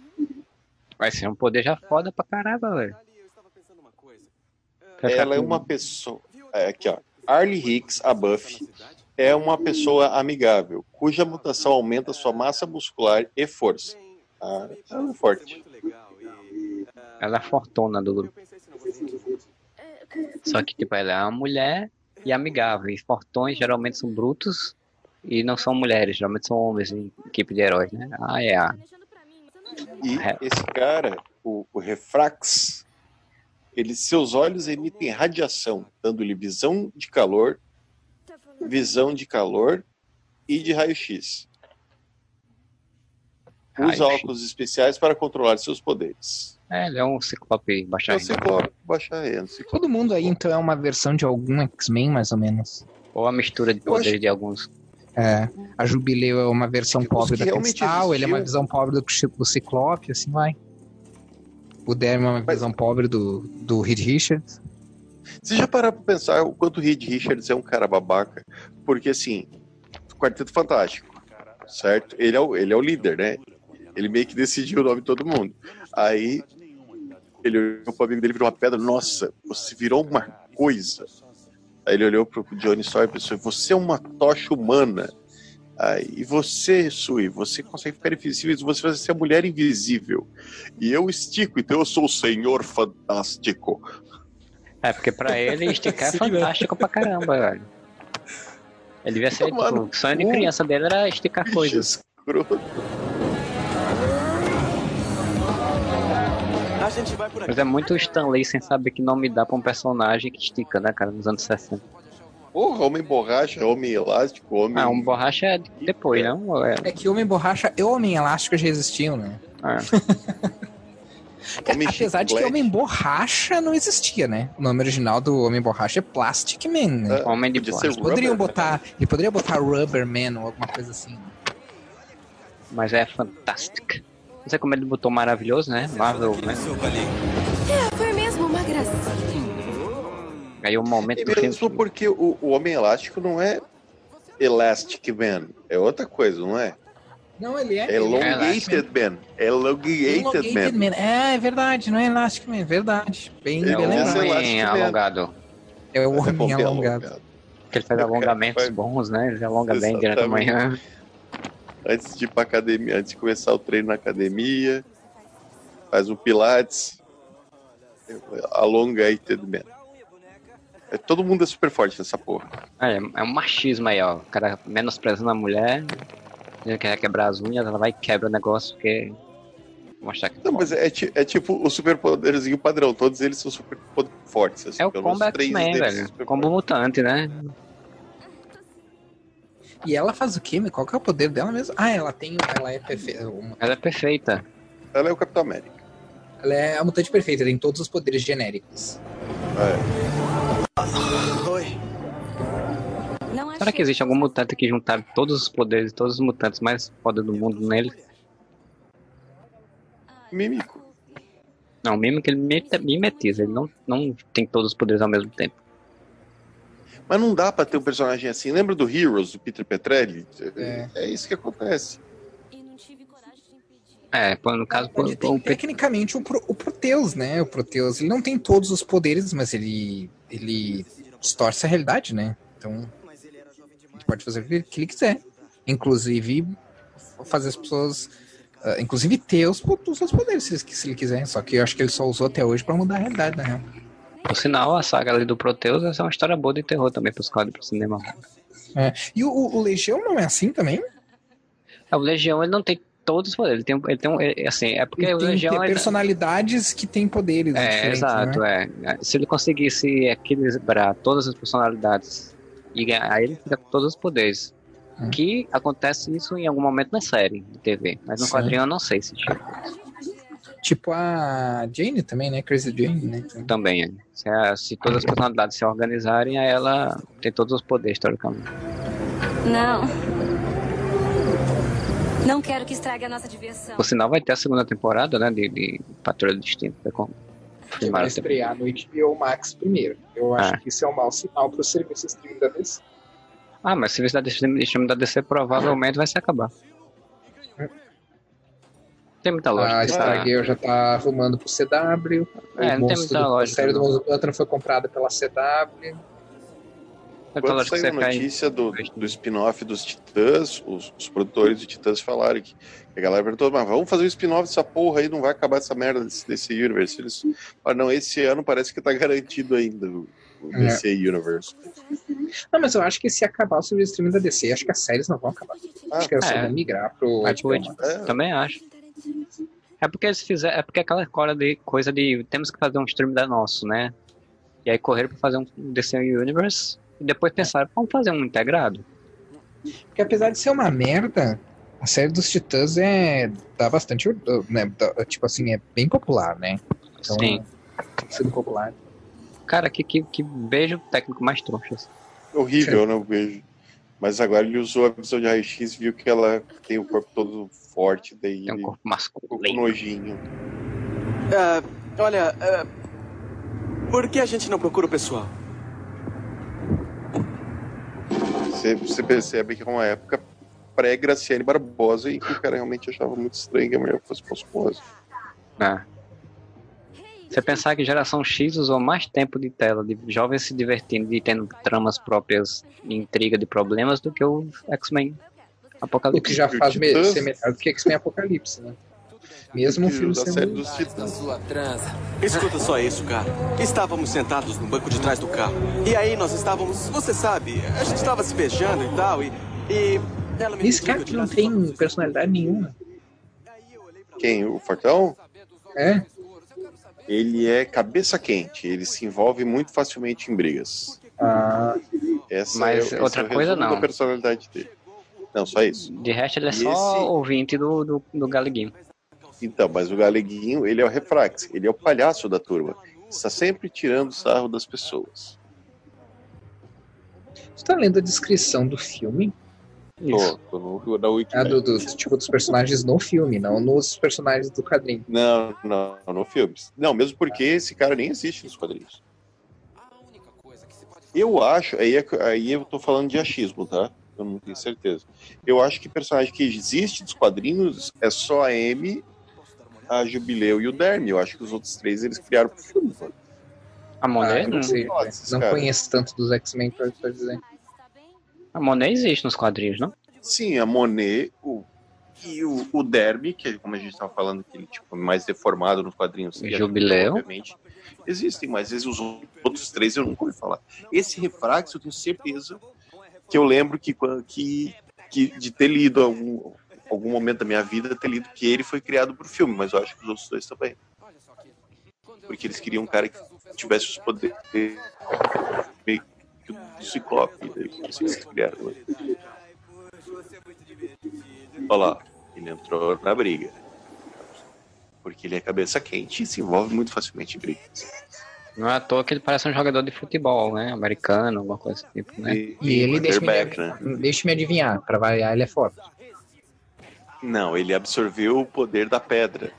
A: Vai ser um poder já foda pra caramba, velho.
B: Ela é uma pessoa. É, aqui, ó. Arlie Hicks, a Buffy, é uma pessoa amigável, cuja mutação aumenta sua massa muscular e força. Ah, ela é forte.
A: Ela é fortuna do grupo. Só que, tipo, ela é uma mulher e amigável. E fortões geralmente são brutos e não são mulheres, geralmente são homens em equipe de heróis, né? Ah, é.
B: E esse cara, o, o Refrax, ele, seus olhos emitem radiação, dando-lhe visão de calor, visão de calor e de raio-x. Usa raio óculos especiais para controlar seus poderes.
A: É, ele é um ciclope baixa
B: É um ciclope baixa
C: Todo mundo aí, então, é uma versão de algum X-Men, mais ou menos.
A: Ou a mistura de poderes acho... de alguns.
C: É, a Jubileu é uma versão pobre da Cristal, ele é uma visão pobre do, do Ciclope, assim vai. O Dermy é uma Mas... visão pobre do, do Reed Richards.
B: Você já parou pra pensar o quanto o Reed Richards é um cara babaca? Porque, assim, Quarteto Fantástico, certo? Ele é o, ele é o líder, né? Ele meio que decidiu o nome de todo mundo. Aí ele olhou pro amigo dele e virou uma pedra. Nossa, você virou uma coisa. Aí ele olhou pro Johnny Sawyer e pensou: Você é uma tocha humana. Aí, e você, Sui, você consegue ficar invisível, você vai ser a mulher invisível. E eu estico, então eu sou o Senhor Fantástico.
A: É, porque pra ele esticar é fantástico pra caramba, velho. Ele devia ser, Mano, tipo, o sonho de criança dele era esticar coisas. Escroto.
K: A gente vai por aqui.
A: Mas é muito Stanley sem saber que nome dá pra um personagem que estica, né, cara, nos anos 60.
B: Porra, homem borracha, homem elástico, homem.
A: Ah, um borracha é depois, não?
C: É... é que homem borracha e homem elástico já existiam, né? É. homem Apesar de que Homem Borracha não existia, né? O nome original do Homem Borracha é Plastic Man. Né?
A: É, homem de borracha.
C: Eles poderiam botar, ele poderia botar Rubber Man ou alguma coisa assim.
A: Mas é fantástico. Não sei como ele botou maravilhoso, né? Marvel, né?
F: É, foi mesmo uma gracinha.
A: Aí o momento
B: é do mesmo filme... porque o, o Homem Elástico não é Elastic Man, é outra coisa, não é?
C: Não, ele é.
B: Elongated é Man. Elongated, Elongated Man.
C: Man. É, é verdade, não é Elastic Man, verdade. Bem,
A: é bem lembrado. Homem alongado.
C: É o homem é alongado. alongado.
A: Que ele faz alongamentos bons, né? Ele alonga bem direto amanhã
B: antes de ir pra academia, antes de começar o treino na academia, faz um pilates, alonga aí, man. É, todo mundo é super forte nessa porra.
A: É, é um machismo aí, ó. O cara menosprezando a mulher, ele quer quebrar as unhas, ela vai e quebra o negócio porque. Mostrar que
B: Não, mas é, é, tipo o superpoderzinho padrão, todos eles são super fortes. Assim,
A: é o combo X-Men, velho. Combo mutante, né?
C: E ela faz o quê? Qual que é o poder dela mesmo? Ah, ela tem. Ela é perfeita.
A: Ela é perfeita.
B: Ela é o Capitão América.
C: Ela é a mutante perfeita, tem todos os poderes genéricos.
B: É.
K: Oi.
A: Será que existe algum mutante que juntar todos os poderes, todos os mutantes mais foda do mundo nele?
B: Mímico.
A: Não, o Mímico ele mimetiza, ele não, não tem todos os poderes ao mesmo tempo.
B: Mas não dá para ter um personagem assim. Lembra do Heroes, do Peter Petrelli? É, é isso que acontece.
A: É, no caso,
C: ele tem tecnicamente o, Pro, o Proteus, né? O Proteus, ele não tem todos os poderes, mas ele ele distorce a realidade, né? Então, ele pode fazer o que ele quiser. Inclusive, fazer as pessoas. Uh, inclusive ter os, os seus poderes, se, se ele quiser. Só que eu acho que ele só usou até hoje para mudar a realidade, na real.
A: Por sinal, a saga ali do Proteus é uma história boa de terror também para os quadros do cinema.
C: É. E o, o, Legião não é assim também?
A: É, o Legião ele não tem todos os poderes. Ele tem, ele tem um, é, assim, é porque ele o Legião.
C: Tem personalidades que têm poderes.
A: É, exato, né? é. Se ele conseguisse equilibrar todas as personalidades e ganhar, aí ele fica com todos os poderes. Hum. Que acontece isso em algum momento na série de TV. Mas no Sim. quadrinho eu não sei se tipo.
C: Tipo a Jane também, né? Crazy Jane, né?
A: Também, é. Se, a, se todas as personalidades se organizarem, aí ela tem todos os poderes, teoricamente.
M: Não. Não quero que estrague a nossa diversão.
A: Por sinal, vai ter a segunda temporada, né? De, de Patrulha do Destino.
C: Vai, vai estrear no HBO Max primeiro. Eu acho ah. que isso é um mau sinal para o serviço streaming da DC.
A: Ah, mas o serviço da streaming da DC provavelmente vai se acabar. Tem muita lógica.
C: A Stargate já tá arrumando pro CW.
A: É, não tem muita lógica.
C: A série do Monstro do Pântano foi comprada pela CW.
B: Quando saiu a notícia do, do spin-off dos Titãs, os, os, produtores de Titãs falaram que a galera perguntou, mas vamos fazer o um spin-off dessa porra aí, não vai acabar essa merda desse, desse universe. Eles falaram, não, esse ano parece que tá garantido ainda o, o é. DC Universe.
C: Não, mas eu acho que se acabar o serviço streaming da DC, acho que as séries não vão acabar. Ah, acho que elas é. vão migrar pro
A: HBO. É. Também acho. É porque eles fizeram, é porque aquela coisa de coisa de temos que fazer um stream da nosso, né? E aí correram para fazer um DC Universe e depois pensaram, vamos fazer um integrado.
C: Porque apesar de ser uma merda, a série dos Titãs é dá bastante, né, tipo assim, é bem popular, né?
A: Então, Sim.
C: Sendo popular.
A: Cara, que, que, que beijo técnico mais trouxas.
B: Horrível, né, o beijo. Mas agora ele usou a visão de raio-x viu que ela tem o corpo todo forte, daí
A: tem um corpo masculino.
B: Um nojinho.
K: Uh, olha, uh, por que a gente não procura o pessoal?
B: Você, você percebe que é uma época pré-Graciane Barbosa e que o cara realmente achava muito estranho que a mulher fosse posposa.
A: Ah. Você pensar que geração X usou mais tempo de tela de jovens se divertindo e tendo tramas próprias e intriga de problemas do que o X-Men Apocalipse.
C: O que já faz me ser melhor do que X-Men Apocalipse, né? Mesmo o filme
B: da série dos Titãs.
K: Escuta só isso, cara. Estávamos sentados no banco de trás do carro. E aí nós estávamos, você sabe, a gente estava se beijando e tal, e. e
C: ela me Esse cara que não tem personalidade nenhuma.
B: Quem? O Fortão?
C: É.
B: Ele é cabeça quente, ele se envolve muito facilmente em brigas.
C: Ah.
A: Essa Mas é, outra é coisa não.
B: A personalidade dele. Não, só isso.
A: De resto, ele é e só esse... ouvinte do, do, do Galeguinho.
B: Então, mas o Galeguinho, ele é o refrax, ele é o palhaço da turma. Está sempre tirando sarro das pessoas.
C: Você está lendo a descrição do filme?
B: Isso. Tô, tô no, na
C: Wikipedia. Ah, do, do, tipo dos personagens no filme, não nos personagens do quadrinho.
B: Não, não, no filme. Não, mesmo porque esse cara nem existe nos quadrinhos. Eu acho, aí, é aí eu tô falando de achismo, tá? Eu não tenho certeza. Eu acho que personagem que existe dos quadrinhos é só a Amy, a Jubileu e o Dermy. Eu acho que os outros três eles criaram pro filme. Mano.
A: A Monet? Ah,
C: não, sei, não conheço tanto dos X-Men pra, pra dizer.
A: A Monet existe nos quadrinhos, não?
B: Sim, a Monet, o, e o, o Derby, que é como a gente estava falando, que ele tipo, mais deformado nos quadrinhos.
A: Jubileu.
B: Obviamente. Existem, mas os outros três eu nunca ouvi falar. Esse Refrax, eu tenho certeza que eu lembro que, que, que de ter lido algum, algum momento da minha vida, ter lido que ele foi criado para o filme, mas eu acho que os outros dois também. Porque eles queriam um cara que tivesse os poderes meio que do Ciclope, criaram. Né? Olha lá, ele entrou na briga. Porque ele é cabeça quente e se envolve muito facilmente em brigas.
A: Não é à toa que ele parece um jogador de futebol, né? Americano, alguma coisa assim, tipo, né?
C: E, e ele, deixa me, né? deixa me adivinhar, pra variar, ele é forte.
B: Não, ele absorveu o poder da pedra.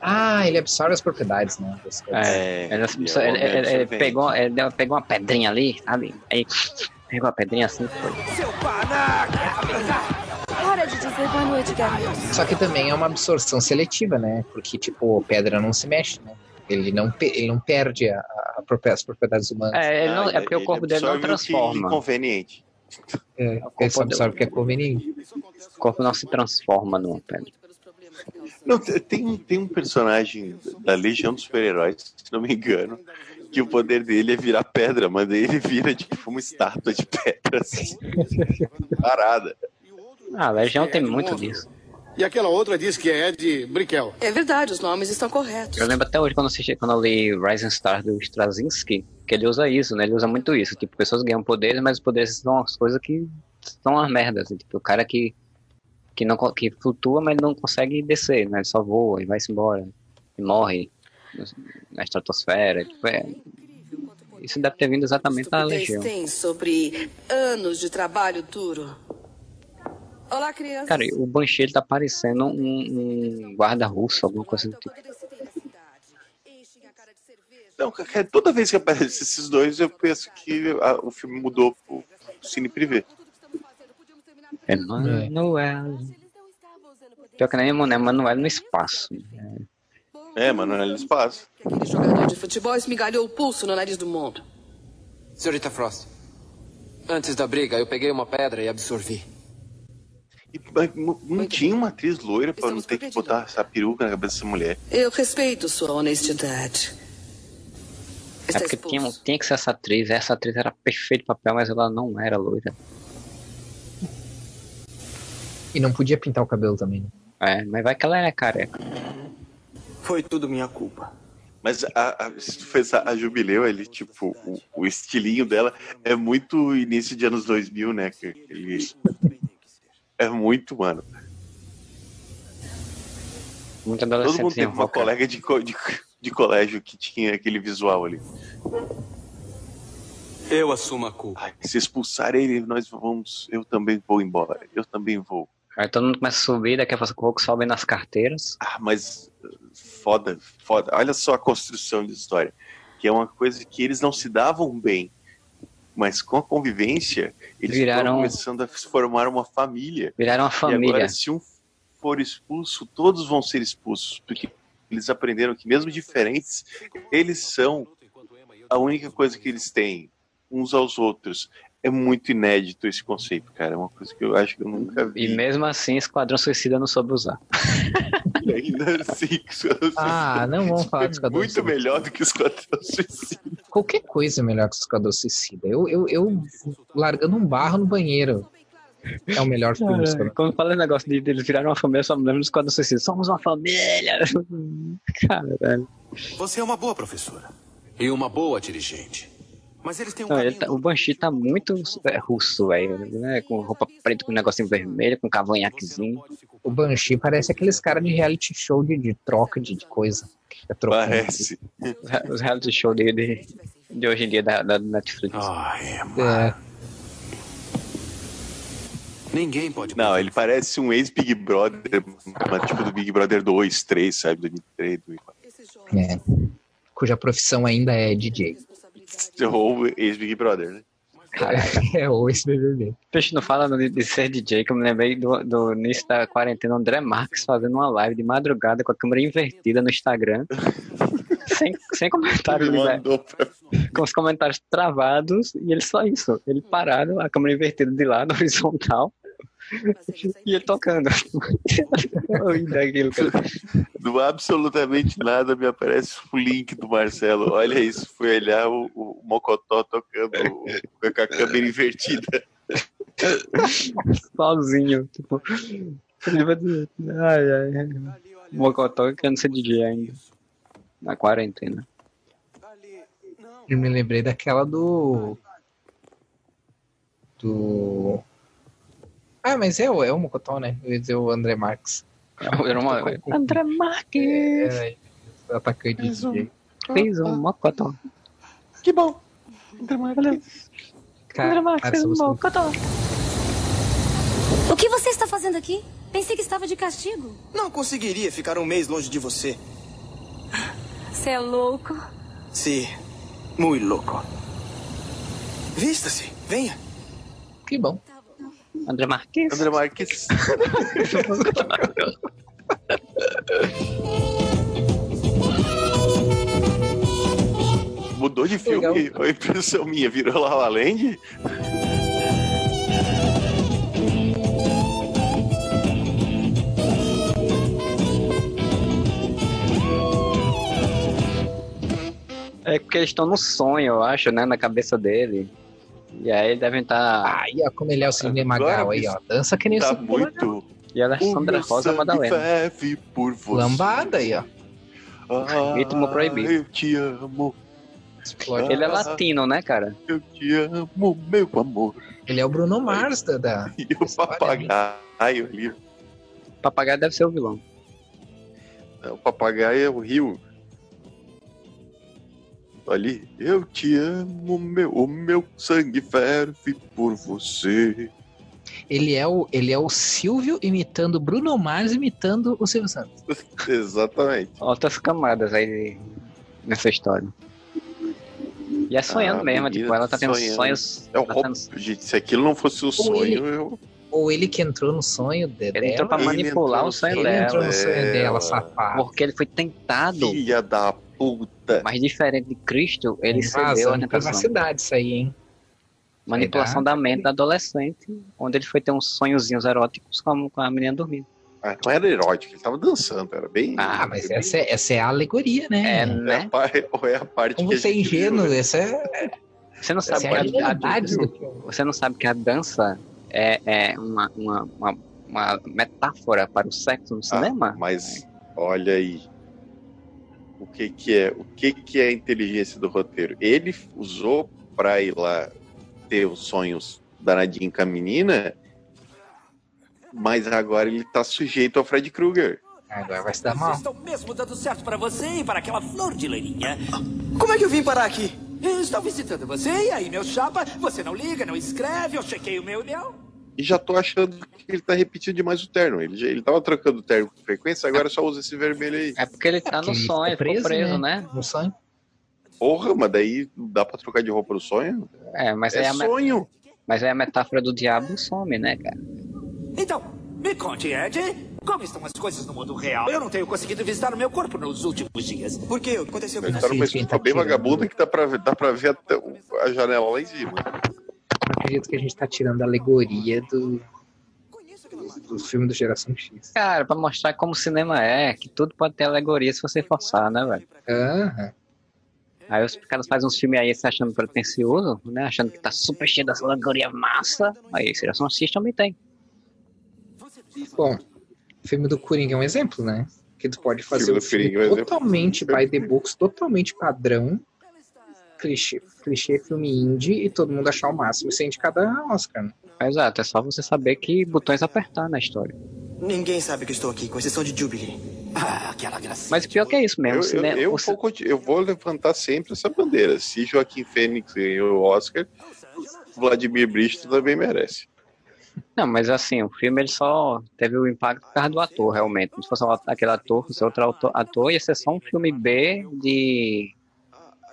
C: Ah, ele absorve as propriedades, né?
A: É, ele, ele, ele, ele pegou, ele pegou uma pedrinha ali, sabe? Aí pegou a pedrinha assim foi. Seu
F: panaca! Hora de dizer boa noite, garoto.
C: Só que também é uma absorção seletiva, né? Porque, tipo, pedra não se mexe, né? Ele não, ele não perde a, a, as propriedades humanas.
A: É, não, é porque o corpo dele não transforma.
B: É conveniente.
C: É, ele só absorve o que é conveniente.
A: O corpo não se transforma numa pedra.
B: Não, tem, tem um personagem da Legião dos Super-Heróis, se não me engano, que o poder dele é virar pedra, mas ele vira tipo uma estátua de pedra, assim, parada.
A: Ah, a Legião tem muito disso.
P: E aquela outra diz que é de Brickell.
F: É verdade, os nomes estão corretos.
A: Eu lembro até hoje quando, assisti, quando eu li Rising Star do Straczynski, que ele usa isso, né? Ele usa muito isso. Tipo, pessoas ganham poderes, mas os poderes são as coisas que são as merdas. Tipo, o cara que, que, não, que flutua, mas não consegue descer, né? Ele só voa e vai-se embora. E morre na estratosfera. Tipo, é, isso deve ter vindo exatamente da Legião.
F: tem sobre anos de trabalho duro. Olá, criança.
A: Cara, o Banshee ele tá parecendo um, um guarda russo, alguma coisa do tipo.
B: Não, cara, toda vez que aparecem esses dois, eu penso que a, o filme mudou pro cine privê.
A: Emanuel. Pior que nem Emanuel no espaço.
B: É, Emanuel no espaço.
F: Aquele jogador de futebol esmigalhou o pulso no nariz do mundo.
Q: Senhorita Frost, antes da briga eu peguei uma pedra e absorvi.
B: E, não tinha uma atriz loira pra não ter que botar essa peruca na cabeça dessa mulher.
F: Eu respeito sua honestidade.
A: É porque tinha, tinha que ser essa atriz. Essa atriz era perfeita o papel, mas ela não era loira.
C: E não podia pintar o cabelo também, né?
A: É, mas vai que ela era careca.
L: Foi tudo minha culpa.
B: Mas a, a, se tu fez a, a Jubileu, ele, tipo, o, o, estilinho dela é muito início de anos 2000, né? Ele, é muito, mano.
A: Muito
B: Todo mundo teve uma colega de, de, de colégio que tinha aquele visual ali.
Q: Eu assumo a culpa.
B: Ai, se expulsarem ele, nós vamos. Eu também vou embora. Eu também vou.
A: Aí todo mundo começa a subir, daqui a pouco sobe nas carteiras.
B: Ah, mas foda, foda. Olha só a construção de história. Que é uma coisa que eles não se davam bem. Mas com a convivência, eles
A: Viraram...
B: começando a formar uma família.
A: Viraram uma família.
B: E agora, se um for expulso, todos vão ser expulsos. Porque eles aprenderam que, mesmo diferentes, eles são a única coisa que eles têm uns aos outros. É muito inédito esse conceito, cara. É uma coisa que eu acho que eu nunca vi.
A: E mesmo assim, Esquadrão Suicida não soube usar.
B: E ainda assim,
C: Ah, não vamos falar de Esquadrão
B: Muito Suicida. melhor do que Esquadrão Suicida.
C: Qualquer coisa é melhor que Esquadrão Suicida. Eu, eu, eu largando um barro no banheiro. É o melhor filme do Esquadrão.
A: Quando fala o negócio de, de eles viraram uma família, só me lembro do Esquadrão Suicida. Somos uma família! Cara, velho.
Q: Você é uma boa professora. E uma boa dirigente. Mas eles têm um
A: não, tá, o Banshee tá muito é, russo, velho, né? Com roupa preta, com um negocinho vermelho, com cavanhaquezinho.
C: O Banshee parece aqueles caras de reality show de, de troca de, de coisa.
B: Parece.
A: Os reality show de, de, de, hoje em dia da, da Netflix.
Q: Ai,
C: é.
Q: Ninguém pode.
B: Não, ele parece um ex-Big Brother, tipo do Big Brother 2, 3, sabe? 2003, 2004.
C: É. Cuja profissão ainda é DJ.
B: Ou ex-Big Brother, né?
C: é, ou ex-BBB.
A: Peixe não fala de, de, ser DJ, que eu me lembrei do, do início da quarentena, o André Marques fazendo uma live de madrugada com a câmera invertida no Instagram. sem, sem comentários, né? pra... com os comentários travados, e ele só isso. Ele parado, a câmera invertida de lado, horizontal, e ele tocando.
B: Do absolutamente nada me aparece o link do Marcelo. Olha isso, foi olhar o, o Mocotó tocando com a câmera invertida.
A: Sozinho, tipo. Ai, ai. Mocotó querendo ser DJ ainda. Na quarentena.
C: Eu me lembrei daquela do. Do. Ah, mas é, o, é o Mocotó, né? Eu ia dizer o André Marques.
A: Era uma... André Marques! É,
C: atacante de DJ.
A: Fez um Mocotó.
B: Que bom! André Marques.
A: Cara, André Marques fez um Mocotó.
M: O que você está fazendo aqui? Pensei que estava de castigo.
L: Não conseguiria ficar um mês longe de você.
M: Você é louco?
L: Sim, sí, muito louco. Vista-se, venha.
C: Que bom.
A: André Marques.
B: André Marques. Mudou de filme? Legal. A impressão minha virou La La Land?
A: É porque eles estão no sonho, eu acho, né? Na cabeça dele. E aí devem estar.
C: Tá... Aí, ó, como ele é o cinema Magal aí, ó. Dança que nem
B: tá
C: o
B: muito.
A: E a Alessandra Rosa Madalena.
B: Por você.
C: Lambada aí, ó.
B: Ah,
A: Ritmo proibido.
B: Eu te amo.
C: Explode.
A: Ele é latino, né, cara?
B: Eu te amo, meu amor.
C: Ele é o Bruno Mars da. da...
B: E o papagaio ali.
A: O papagaio deve ser o vilão.
B: O papagaio é o rio. Ali, eu te amo, meu, o meu sangue ferve por você.
C: Ele é o, ele é o Silvio imitando Bruno Mars imitando o Silvio Santos.
B: Exatamente.
A: Outras camadas aí nessa história. E é sonhando ah, mesmo, tipo, ela tá tendo sonhando. sonhos.
B: É o roubo, tendo... gente, se aquilo não fosse o sonho,
C: ele,
B: eu.
C: Ou ele que entrou no sonho dela.
A: Ele entrou pra manipular
C: entrou,
A: o sonho
C: ele
A: dela.
C: Ele entrou no sonho dela, safado.
A: Porque ele foi tentado.
B: Filha da puta.
A: Mas diferente de Cristo, ele cedeu a tentação.
C: privacidade isso aí, hein?
A: Manipulação da mente da adolescente, onde ele foi ter uns sonhozinhos eróticos com, com a menina dormindo.
B: Ah, não era erótico, ele tava dançando, era bem.
C: Ah, mas essa é, essa é a alegoria, né?
A: É, né?
B: É a, par, ou é a parte
C: Como
B: que
C: você é ingênuo, viu, né? essa é.
A: Você não sabe
C: essa
A: que
C: é a,
A: a, a,
C: filme.
A: você não sabe que a dança é, é uma, uma, uma, uma metáfora para o sexo no cinema?
B: Ah, mas olha aí, o que que é o que que é a inteligência do roteiro. Ele usou para ir lá ter os sonhos danadinho com a menina mas agora ele tá sujeito ao Fred Krueger.
C: Agora vai se dar mal.
E: Estão mesmo dando certo para você e para aquela flor de leirinha.
L: Como é que eu vim parar aqui?
E: Eu estou visitando você e aí meu chapa. Você não liga não escreve. Eu chequei o meu e-mail
B: e já tô achando que ele tá repetindo demais o terno. Ele, já, ele tava trocando o terno com frequência, agora só usa esse vermelho aí.
A: É porque ele tá no sonho, preso, preso né?
C: né? No sonho.
B: Porra, mas daí dá pra trocar de roupa no sonho?
A: É, mas
B: é
A: aí a
B: sonho.
A: Mas aí a metáfora do diabo some, né, cara?
E: Então, me conte, Ed, como estão as coisas no mundo real? Eu não tenho conseguido visitar o meu corpo nos últimos dias.
L: Por quê? O que aconteceu com
B: você? Tá numa estufa bem vagabunda que dá pra ver, dá pra ver até a janela lá em cima.
C: Eu acredito que a gente tá tirando a alegoria do, dos filmes do Geração X.
A: Cara, pra mostrar como o cinema é, que tudo pode ter alegoria se você forçar, né, velho?
C: Aham.
A: Aí os caras fazem uns filmes aí se achando pretencioso, né? Achando que tá super cheio dessa alegoria massa. Aí Geração X também tem.
C: Bom, o filme do Coringa é um exemplo, né? Que tu pode fazer
B: Filme
C: um
B: do
C: filme
B: Coringa é um
C: totalmente by the books, totalmente padrão, clichê, clichê filme indie e todo mundo achar o máximo e ser indicado a Oscar, né?
A: Exato, é só você saber que botões apertar na história.
L: Ninguém sabe que eu estou aqui, com exceção de Jubilee.
E: Ah, aquela gracinha.
A: Mas pior que é isso mesmo.
B: Eu, eu, eu,
A: o ci-
B: vou, eu vou levantar sempre essa bandeira. Se Joaquim Fênix ganhou o Oscar, Vladimir Brito também merece.
A: Não, mas assim, o filme ele só teve o impacto por causa do ator, realmente. Se fosse aquele ator, fosse outro ator, ia ser só um filme B de,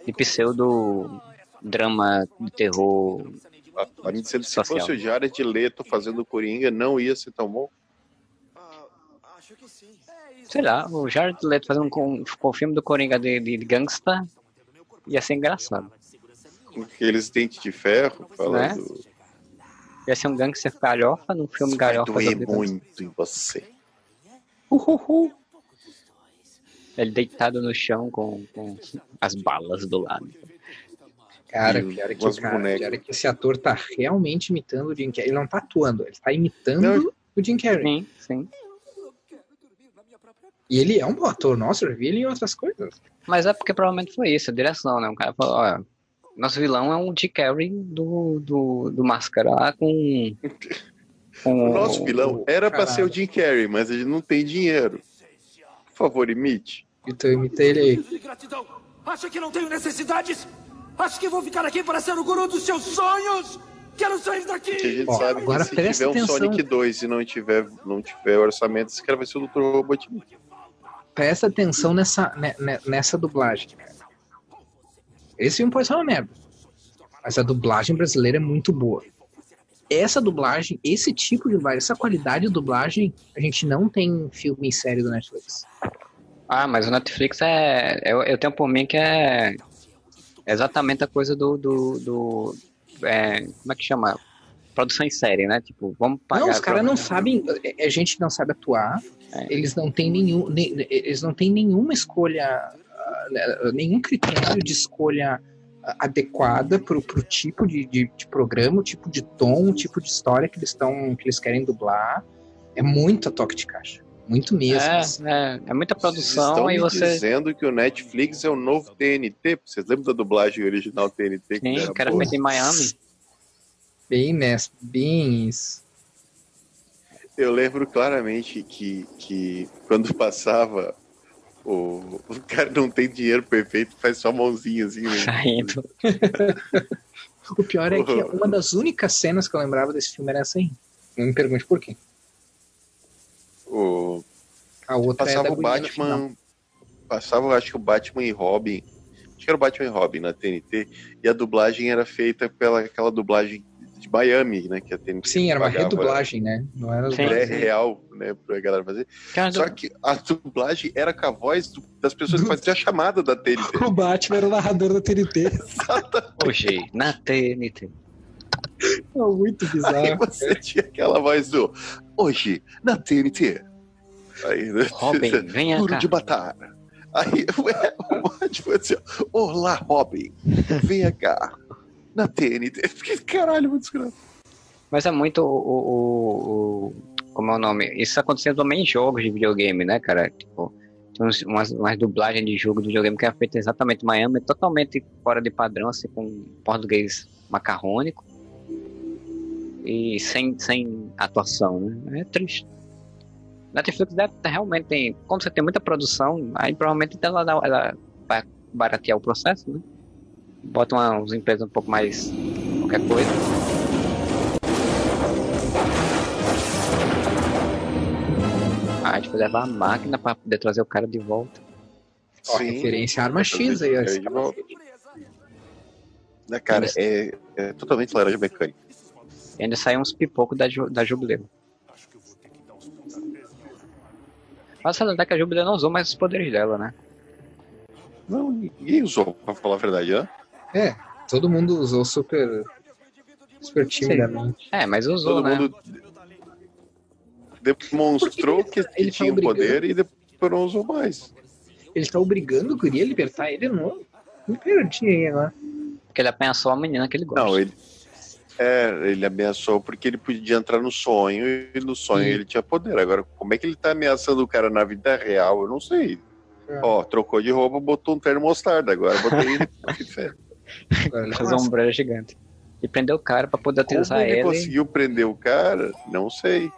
A: de pseudo drama de terror.
B: A, a mim, se, se fosse o Jared Leto fazendo Coringa, não ia ser tão bom.
A: Sei lá, o Jared Leto fazendo com, com o filme do Coringa de, de, de gangsta ia ser engraçado.
B: Com aqueles dentes de ferro, falando.
A: Ia ser um gangster galhofa num filme galhofa.
B: doer muito em você.
A: Uhuhu. Ele deitado no chão com, com as balas do lado.
C: Cara,
B: E
C: pior é que, cara, pior é que esse ator tá realmente imitando o Jim Carrey. Ele não tá atuando, ele tá imitando
B: Não.
C: o Jim Carrey.
A: Sim, sim.
C: E ele é um bom ator, nossa, eu vi ele em outras coisas.
A: Mas é porque provavelmente foi isso, a direção, né? O cara falou, olha, nosso vilão é um Jim Carrey do, do, do Máscara lá com... com
B: O nosso vilão era pra ser o Jim Carrey, mas ele não tem dinheiro. Por favor, imite.
C: Então eu imitei ele aí.
E: Gratidão. Acha que não tenho necessidades? Acha que vou ficar aqui para ser o guru dos seus sonhos? Quero sair daqui!
B: Porque a gente
C: Ó,
B: sabe
C: agora
B: que se tiver um
C: atenção.
B: Sonic 2 e não tiver, não tiver orçamento, esse cara vai ser o Dr. Robotnik.
C: Presta atenção nessa, ne- ne- nessa dublagem. cara. Esse filme pode ser uma merda. Mas a dublagem brasileira é muito boa. Essa dublagem, esse tipo de dublagem, essa qualidade de dublagem, a gente não tem filme e série do Netflix.
A: Ah, mas o Netflix é. Eu, eu tenho por mim que é exatamente a coisa do. do, do é, como é que chama? Produção em série, né? Tipo, vamos pagar.
C: Não, os caras não sabem. A gente não sabe atuar. É. Eles não têm nenhum. Eles não têm nenhuma escolha. Ah, nenhum critério de escolha adequada para o tipo de, de, de, programa, o tipo de tom, o tipo de história que eles estão que eles querem dublar. É muito a toque de caixa. Muito mesmo.
A: É, é, é muita produção
B: estão
A: e você.
B: dizendo que o Netflix é o novo TNT. Vocês lembram da dublagem original TNT?
A: Sim, que era feito em Miami.
C: Bem, né? Bem isso.
B: Eu lembro claramente que, que quando passava o, o cara não tem dinheiro perfeito, faz só mãozinha assim. Né?
A: Saindo.
C: o pior é que uma das únicas cenas que eu lembrava desse filme era essa aí. Não me pergunte por quê.
B: O...
C: A outra
B: passava
C: é
B: o Batman. Passava, acho que o Batman e Robin. Acho que era o Batman e Robin na TNT. E a dublagem era feita pela aquela dublagem Miami, né? Que a TNT
C: Sim, era uma redublagem, né? Não era
B: é real, né? Pra galera fazer. Cara, Só que a dublagem era com a voz do, das pessoas que faziam a chamada da TNT.
C: o Batman era o narrador da TNT.
A: Hoje, na TNT.
C: É muito bizarro.
B: Aí você tinha aquela voz do Hoje, na TNT. Aí, né?
A: Robin, venha
B: Duro
A: cá.
B: de matar. Aí ué, o Batman assim, Olá, Robin, venha cá. Na TNT. Caralho, muito escroto.
A: Mas é muito o, o, o, Como é o nome? Isso aconteceu também em jogos de videogame, né, cara? Tipo, tem umas, umas dublagens de jogo de videogame que é feita exatamente em Miami, totalmente fora de padrão, assim, com português macarrônico e sem, sem atuação, né? É triste. Netflix realmente tem. Como você tem muita produção, aí provavelmente ela, ela vai baratear o processo, né? Bota uma, umas empresas um pouco mais. qualquer coisa. Ah, a gente vai levar a máquina pra poder trazer o cara de volta.
C: Ó, referência à arma X aí, ó.
B: Né, cara, é, é totalmente laranja mecânica.
A: E ainda saiu uns pipocos da, da Jubileu. Mas salientar que a Jubileu não usou mais os poderes dela, né?
B: Não, ninguém usou, pra falar a verdade, né?
C: É, todo mundo usou super. super timidamente.
A: É, mas usou,
B: todo
A: né?
B: Mundo demonstrou que, que tinha o tá poder e depois não usou mais.
C: Ele tá obrigando o Guri a libertar ele, não? Me perdi aí agora.
A: Porque ele ameaçou a menina que ele gosta.
B: Não, ele. É, ele ameaçou porque ele podia entrar no sonho e no sonho ele tinha poder. Agora, como é que ele tá ameaçando o cara na vida real? Eu não sei. É. Ó, trocou de roupa, botou um terno mostarda. Agora botei ele.
A: Fazer um umbrella gigante. E prendeu o cara pra poder utilizar
B: Como ele.
A: ele
B: conseguiu prender o cara? Não sei.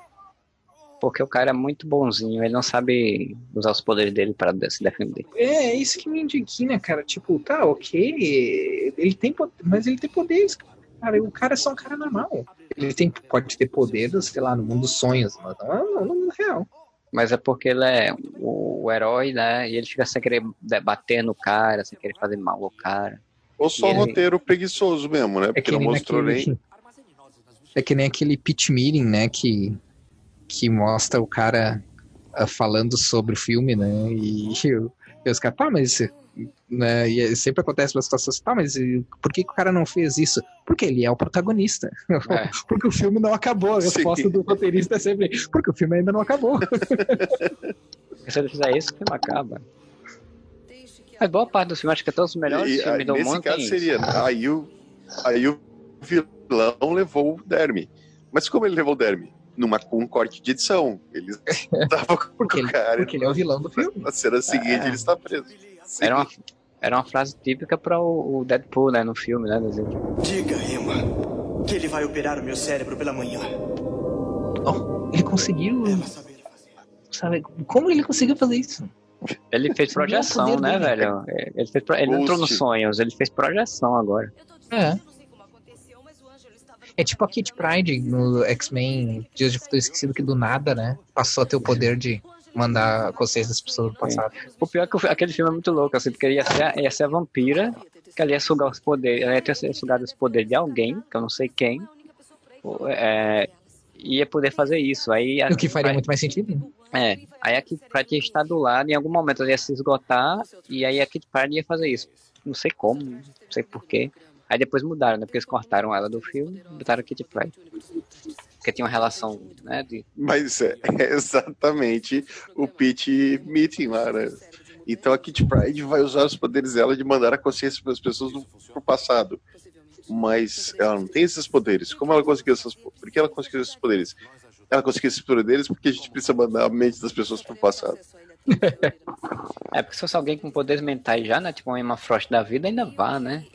A: Porque o cara é muito bonzinho, ele não sabe usar os poderes dele para se defender.
C: É, é isso que me indigna, cara. Tipo, tá, ok, ele tem mas ele tem poderes, cara. O cara é só um cara normal. Ele tem, pode ter poderes, sei lá, no mundo dos sonhos, mas não no mundo real.
A: Mas é porque ele é o, o, herói, né? E ele fica sem querer bater no cara, sem querer fazer mal ao cara.
B: Ou só
A: ele...
B: roteiro preguiçoso mesmo, né? Porque é não mostrou
C: naquele...
B: nem.
C: É que nem aquele pitch meeting, né? Que que mostra o cara uh, falando sobre o filme, né? E, e os caras, pá, mas né, e sempre acontece uma situação assim, tá, mas por que, que, o cara não fez isso? Porque ele é o protagonista. É. porque o filme não acabou. A resposta Sim. do roteirista é sempre, porque o filme ainda não acabou.
A: Se ele fizer isso, o filme acaba. Mas boa parte do filme, acho que é todos os melhores
B: e,
A: filmes do
B: nesse
A: mundo.
B: Caso seria, aí, o, aí o vilão levou o Dermy. Mas como ele levou o Dermy? numa, com um corte de edição. Ele tava com
C: porque
B: o cara.
C: Porque ele é o vilão do filme.
B: Na cena seguinte
A: É.
B: ele está preso.
A: Era uma, era uma frase típica para o, o Deadpool, né? No filme, né?
L: Diga, Emma, que ele vai operar o meu cérebro pela manhã.
C: Oh, ele conseguiu. Sabe, como ele conseguiu fazer isso?
A: Ele fez projeção, né,
C: dele,
A: velho? Ele, fez, pro- ele entrou nos sonhos, ele fez projeção agora.
C: É. É tipo a Kit Pride no X-Men Dias de Futuro Esquecido, que do nada, né? Passou a ter o poder de mandar consciência das pessoas do passado.
A: O pior é que aquele filme é muito louco, assim, porque ele ia ser, a- ia ser a vampira, que ela ia sugar os poderes, ela ia ter sugado os poderes de alguém, que eu não sei quem, é, ia poder fazer isso. Aí,
C: o que faria muito mais sentido. Né?
A: É, aí a Kit Pride ia estar do lado, em algum momento ela ia se esgotar, e aí a Kit Pride ia fazer isso. Não sei como, não sei porquê. Aí depois mudaram, né? Porque eles cortaram ela do filme e botaram a Kitty Pryde. Porque tinha uma relação, né? De...
B: Mas é, é exatamente o pitch meeting lá, né? Então a Kitty Pride vai usar os poderes dela de mandar a consciência para as pessoas do pro passado. Mas ela não tem esses poderes. Como ela conseguiu essas Por que ela conseguiu esses poderes? Ela conseguiu esses poderes porque a gente precisa mandar a mente das pessoas pro passado.
A: é porque se fosse alguém com poderes mentais já, né? Tipo uma Emma Frost da vida, ainda vá, né?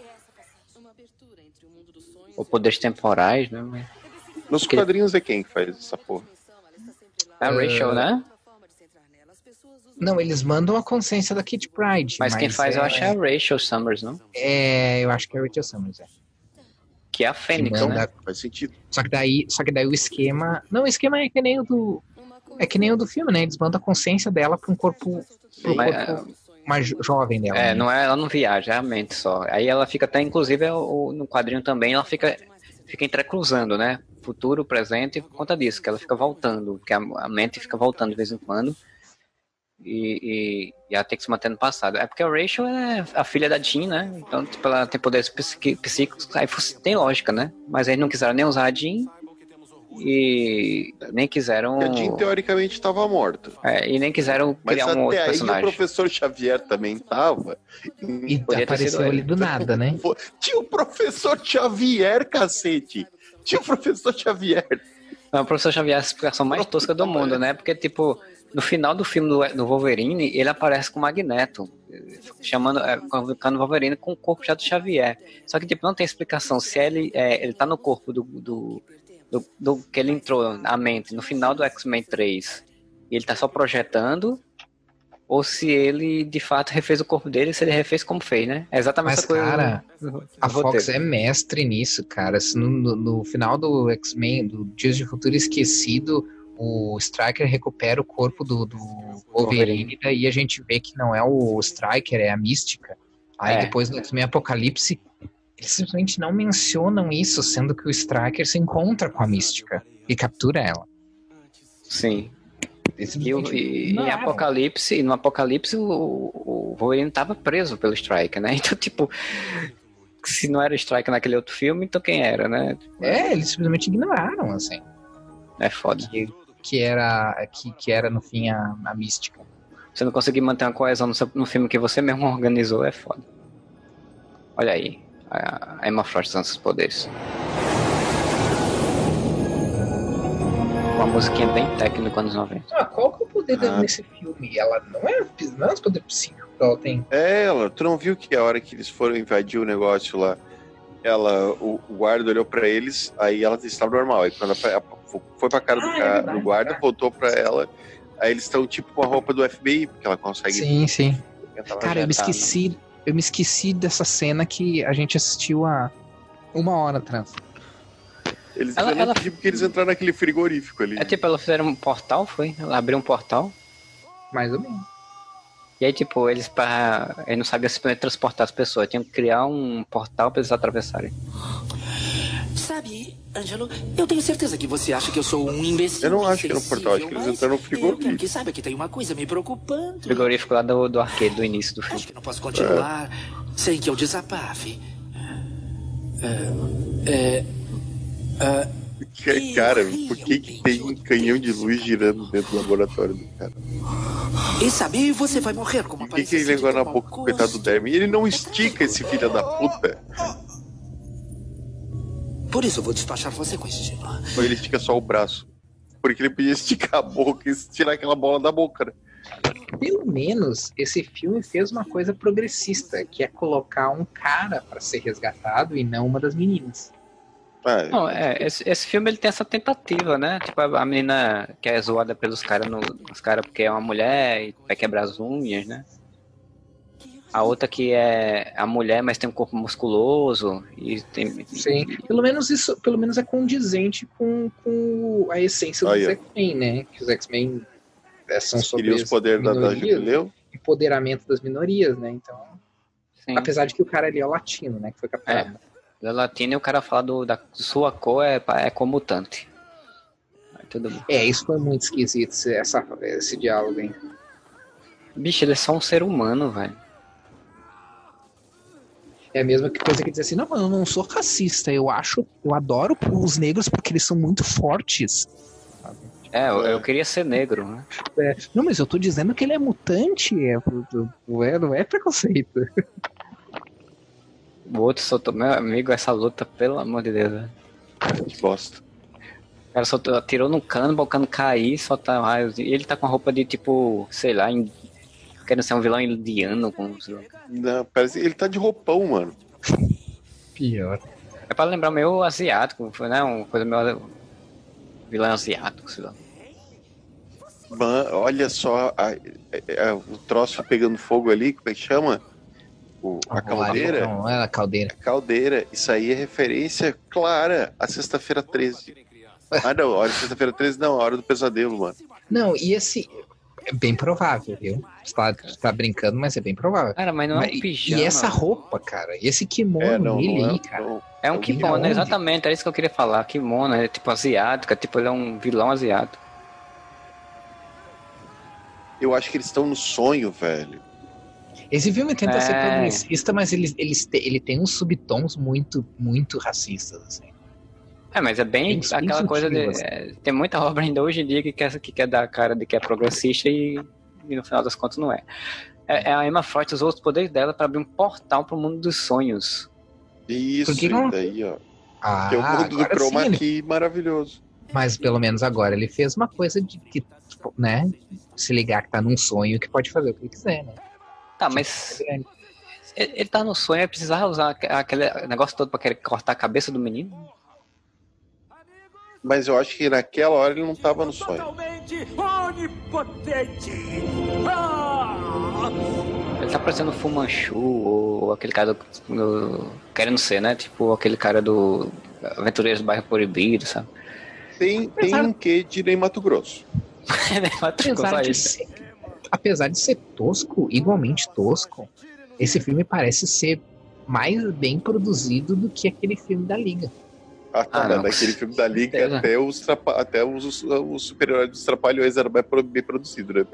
A: Ou poderes temporais, né?
B: Nos Porque... quadrinhos é quem que faz essa porra?
A: É a Rachel, uh... né?
C: Não, eles mandam a consciência da Kit Pride.
A: Mas, mas quem faz, é... eu acho, é a Rachel Summers, não?
C: É, eu acho que é a Rachel Summers, é.
A: Que é a Fênix, manda... né?
B: Faz sentido.
C: Só que, daí, só que daí o esquema... Não, o esquema é que nem o do... É que nem o do filme, né? Eles mandam a consciência dela pra um corpo... Pro mas, corpo mais jovem dela.
A: É, né? não é, ela não viaja, é a mente só. Aí ela fica até, inclusive, é no quadrinho também, ela fica, fica entrecruzando, né? Futuro, presente, por conta disso, que ela fica voltando, que a, a mente fica voltando de vez em quando. E, e, e, ela tem que se manter no passado. É porque a Rachel é a filha da Jean, né? Então, tipo, ela tem poderes psíquicos, aí tem lógica, né? Mas aí não quiseram nem usar a Jean, e nem quiseram.
B: A Jean teoricamente estava morta.
A: É, e nem quiseram criar Mas um outro personagem.
B: o professor Xavier também estava.
C: E apareceu ali do nada, né?
B: Tinha o professor Xavier, cacete. Tinha o professor Xavier.
A: Não, o professor Xavier é a explicação mais tosca do mundo, né? Porque, tipo, no final do filme do, do Wolverine, ele aparece com o Magneto, chamando, é, convocando o Wolverine com o corpo já do Xavier. Só que, tipo, não tem explicação se ele, é, ele tá no corpo do, do do, do que ele entrou na mente no final do X-Men 3 e ele tá só projetando, ou se ele de fato refez o corpo dele, se ele refez como fez, né? É exatamente
C: Mas,
A: essa coisa.
C: Cara, a Fox é mestre nisso, cara. No, no, no final do X-Men, do Dias de Futuro Esquecido, o Striker recupera o corpo do, do Wolverine, e a gente vê que não é o Striker, é a Mística. Aí é. depois no X-Men Apocalipse, eles simplesmente não mencionam isso, sendo que o Striker se encontra com a Mística e captura ela.
A: Sim. E, e, em Apocalipse, no Apocalipse, o, o Wolverine estava preso pelo Striker, né? Então, tipo, se não era o Striker naquele outro filme, então quem era, né?
C: É, eles simplesmente ignoraram, assim.
A: É foda.
C: Que, que era, que, que era no fim, a, a mística.
A: Você não conseguir manter uma coesão no, seu, no filme que você mesmo organizou, é foda. Olha aí a Emma Frost usando seus poderes. Uma musiquinha bem técnica anos 90.
C: Ah, qual que é o poder dela ah. nesse filme? Ela não é, não é os poderes psíquicos que ela tem.
B: É ela, tu não viu que a hora que eles foram invadir o negócio lá, ela, o, o guarda olhou pra eles, aí ela estava normal. Aí quando ela foi pra cara do, ah, é do guarda, voltou pra ela, aí eles estão tipo com a roupa do FBI, porque ela consegue.
C: Sim, sim. Cara, eu me esqueci. Né? eu me esqueci dessa cena que a gente assistiu há uma hora atrás.
B: Eles ela, ela... porque eles entraram naquele frigorífico ali.
A: É tipo, ela fizeram um portal, foi? Ela abriu um portal.
C: Mais ou menos.
A: E aí, tipo, eles para Eles não sabiam se transportar as pessoas, tinham que criar um portal para eles atravessarem.
E: Sabe, Angelo, eu tenho certeza que você acha que eu sou um imbecil.
B: Eu não acho que era um portal, acho que eles entraram no frigorífico.
E: Que sabe que tem uma coisa me preocupando.
A: Frigorífico lá do, do arcade, do início do filme.
E: Acho que não posso continuar é. sem que eu desabafe. É. É.
B: é cara, por que, que tem um canhão de luz girando dentro do laboratório do cara?
E: E sabe, você vai morrer com uma
B: Por que, que ele levou na boca o coitado do Dermy? E ele não estica esse filho da puta.
E: Por isso eu vou despachar você com esse gelo.
B: Ou ele estica só o braço. Porque ele podia esticar a boca e tirar aquela bola da boca, né?
C: Pelo menos esse filme fez uma coisa progressista, que é colocar um cara para ser resgatado e não uma das meninas.
A: Ah, é. Não, é, esse, esse, filme ele tem essa tentativa, né? Tipo, a, menina que é zoada pelos caras, os caras porque é uma mulher e vai quebrar as unhas, né? A outra que é a mulher, mas tem um corpo musculoso e tem.
C: Sim, pelo menos isso, pelo menos é condizente com, com a essência dos X-Men, né? Que os X-Men é, são sobre
B: os poderes da, da Jubileu.
C: Empoderamento das minorias, né? Então, Sim. apesar de que o cara ali é o latino, né? Que foi capturado.
A: Da latina e o cara fala do, da sua cor é, é comutante.
C: É, isso foi muito esquisito, essa, esse diálogo, hein?
A: Bicho, ele é só um ser humano, velho.
C: É a mesma coisa que dizer assim, não, mano, eu não sou racista, eu acho, eu adoro os negros porque eles são muito fortes.
A: É, eu, eu queria ser negro, né?
C: É, não, mas eu tô dizendo que ele é mutante, é, não, é, não é preconceito.
A: O outro soltou, meu amigo, essa luta, pelo amor de Deus, velho.
B: Que bosta.
A: O cara soltou, atirou no cano, o cano cair, soltar raios. E ele tá com a roupa de tipo, sei lá, querendo ser um vilão indiano. Com,
B: Não, parece ele tá de roupão, mano.
C: Pior.
A: É pra lembrar meio asiático, né? Uma coisa meio vilão asiático, sei lá.
B: Man, olha só a, a, a, o troço pegando fogo ali, como é que chama? O, a caldeira.
C: Não, é a caldeira.
B: Caldeira. Isso aí é referência clara à sexta-feira 13. Ah, não, a hora sexta-feira 13 não, a hora do pesadelo, mano.
C: Não, e esse, é bem provável, viu? Você tá, tá, brincando, mas é bem provável.
A: Cara, mas não é um pijama.
C: E essa roupa, cara, e esse kimono é, não,
A: não
C: é, aí, cara.
A: Não. É um kimono, exatamente, é isso que eu queria falar. Kimono, é tipo asiático, é tipo ele é um vilão asiático.
B: Eu acho que eles estão no sonho, velho.
C: Esse filme tenta é... ser progressista, mas ele, ele, ele tem uns subtons muito, muito racistas, assim.
A: É, mas é bem tem aquela coisa de. Assim. É, tem muita obra ainda hoje em dia que quer, que quer dar a cara de que é progressista e, e no final das contas não é. é. é a Emma Frost usou os poderes dela para abrir um portal pro mundo dos sonhos.
B: Isso, Porque não... daí, ó. Ah, que é o mundo do chroma sim, key ele... maravilhoso.
C: Mas pelo menos agora ele fez uma coisa de que, tipo, né? Se ligar que tá num sonho que pode fazer o que quiser, né?
A: Tá, tipo, mas. É ele, ele tá no sonho, é precisar usar aquele negócio todo pra querer cortar a cabeça do menino?
B: Mas eu acho que naquela hora ele não tava no sonho.
A: Ah! Ele tá parecendo Fu Manchu, ou aquele cara do, do, Querendo ser, né? Tipo aquele cara do Aventureiros do Bairro Proibido, sabe?
B: Tem, tem um quê de Ney Mato Grosso.
C: apesar, de ser, apesar de ser tosco, igualmente tosco, esse filme parece ser mais bem produzido do que aquele filme da Liga.
B: Ah, tá, ah, naquele filme da Liga, até, os, até os, os super-heróis dos Trapalhões era bem produzido, né?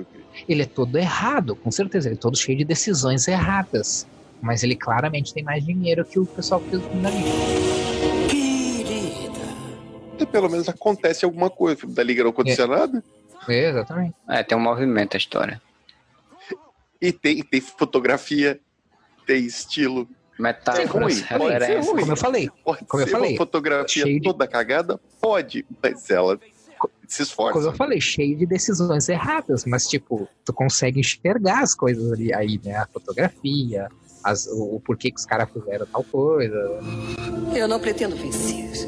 C: Ele é todo errado, com certeza. Ele é todo cheio de decisões erradas. Mas ele claramente tem mais dinheiro que o pessoal que fez o filme da Liga.
B: Querida. E pelo menos acontece alguma coisa. O filme da Liga não aconteceu é. nada.
C: É, exatamente.
A: É, tem um movimento a história.
B: E tem, tem fotografia, tem estilo,
A: Metáforas,
C: referências. Como eu falei.
B: Pode
C: como eu falei.
B: Uma fotografia toda de... cagada? Pode, mas ela se esforça.
C: Como eu falei, cheio de decisões erradas, mas tipo, tu consegue enxergar as coisas ali aí, né? A fotografia, as, o, o porquê que os caras fizeram tal coisa.
F: Eu não pretendo vencer.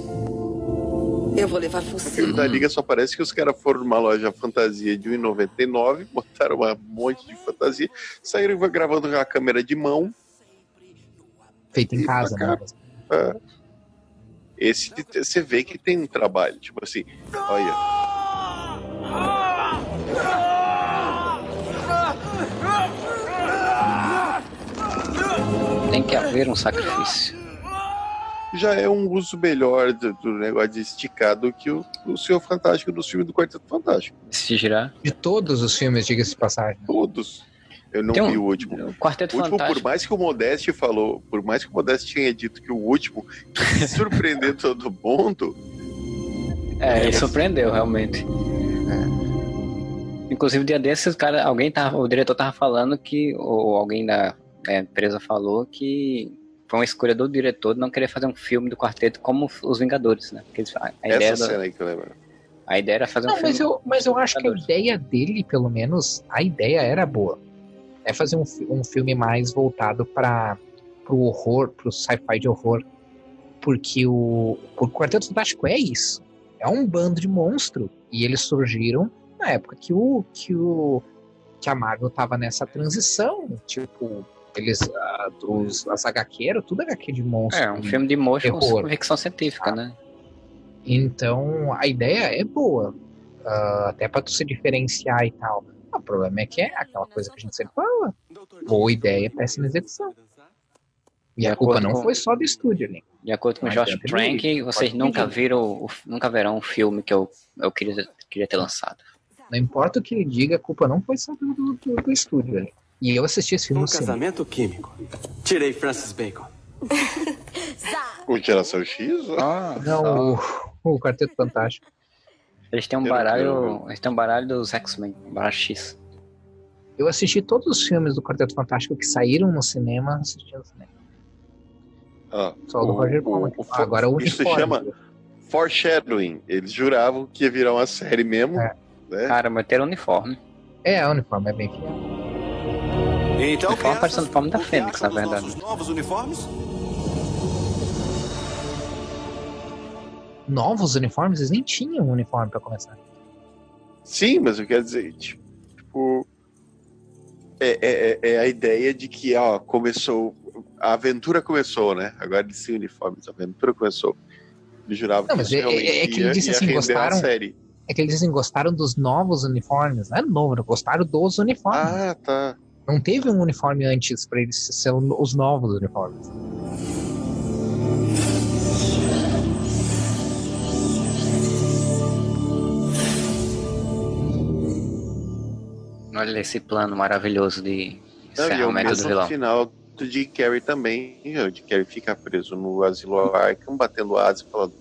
F: Eu vou levar você.
B: O filme da Liga só parece que os caras foram numa loja fantasia de 1,99, botaram um monte de fantasia, saíram gravando com a câmera de mão
C: feito em casa, né?
B: É. Esse você vê que tem um trabalho, tipo assim, olha.
A: Tem que haver um sacrifício.
B: Já é um uso melhor do, do negócio de esticar do que o, o Senhor Fantástico dos filmes do Quarteto Fantástico.
A: Se girar.
C: De todos os filmes, diga-se de passagem.
B: Todos. Eu não um, vi o último.
A: O Quarteto
B: o último,
A: Fantástico.
B: por mais que o Modeste falou, por mais que o Modeste tinha dito que o último surpreendeu todo mundo.
A: É, ele surpreendeu, realmente. É. Inclusive, dia desses, cara, alguém tava, o diretor tava falando que, ou alguém da, da empresa falou que foi uma escolha do diretor de não querer fazer um filme do quarteto como os Vingadores, né? Porque a
B: Essa ideia cena aí que eu lembro.
A: A ideia era fazer
C: não,
A: um filme.
C: Mas eu, mas eu acho que a ideia dele, pelo menos, a ideia era boa é fazer um, um filme mais voltado para o horror, para o sci-fi de horror. Porque o, o Quarteto Fantástico é isso. É um bando de monstro. E eles surgiram na época que o que, o, que a Marvel tava nessa transição. Tipo, eles, uh, os, as HQ tudo HQ de monstro.
A: É, um filme de monstro com ficção científica, ah. né?
C: Então, a ideia é boa. Uh, até para tu se diferenciar e tal. O problema é que é aquela coisa que a gente sempre fala. Boa ideia, péssima execução. E a culpa não com... foi só do estúdio, né?
A: De acordo com o Josh Trank, vocês nunca viram, nunca verão um filme que eu, eu queria, queria ter lançado.
C: Não importa o que ele diga, a culpa não foi só do, do, do, do estúdio, né? E eu assisti esse filme
K: um casamento químico. Tirei Francis Bacon.
B: o Geração X?
C: Ah, não, o, o Quarteto Fantástico.
A: Eles têm um baralho. Eles têm um baralho dos X-Men, baralho X.
C: Eu assisti todos os filmes do Quarteto Fantástico que saíram no cinema, assisti no cinema.
B: Ah,
C: Só o, do Roger Corman. Ah, agora o
B: Isso se chama foreshadowing. Eles juravam que ia virar uma série mesmo. É.
A: Né? Cara, mas ter uniforme.
C: É, o uniforme é bem fiel.
A: Então, uniforme parece o uniforme da Fênix, na verdade. Os novos uniformes?
C: Novos uniformes? Eles nem tinham uniforme pra começar.
B: Sim, mas eu quero dizer, tipo. É, é, é, é a ideia de que, ó, começou a aventura começou, né? Agora eles sem uniformes, a aventura começou. Ele jurava
C: não, que mas é, é, é que ele disse assim, gostaram. É que eles dizem gostaram dos novos uniformes, não é novo, gostaram dos uniformes.
B: Ah, tá.
C: Não teve um uniforme antes para eles serem os novos uniformes.
A: Olha esse plano maravilhoso de encerramento do vilão.
B: final do Jim Carrey também. O Jim Carrey fica preso no asilo Arkham, batendo asas e falando.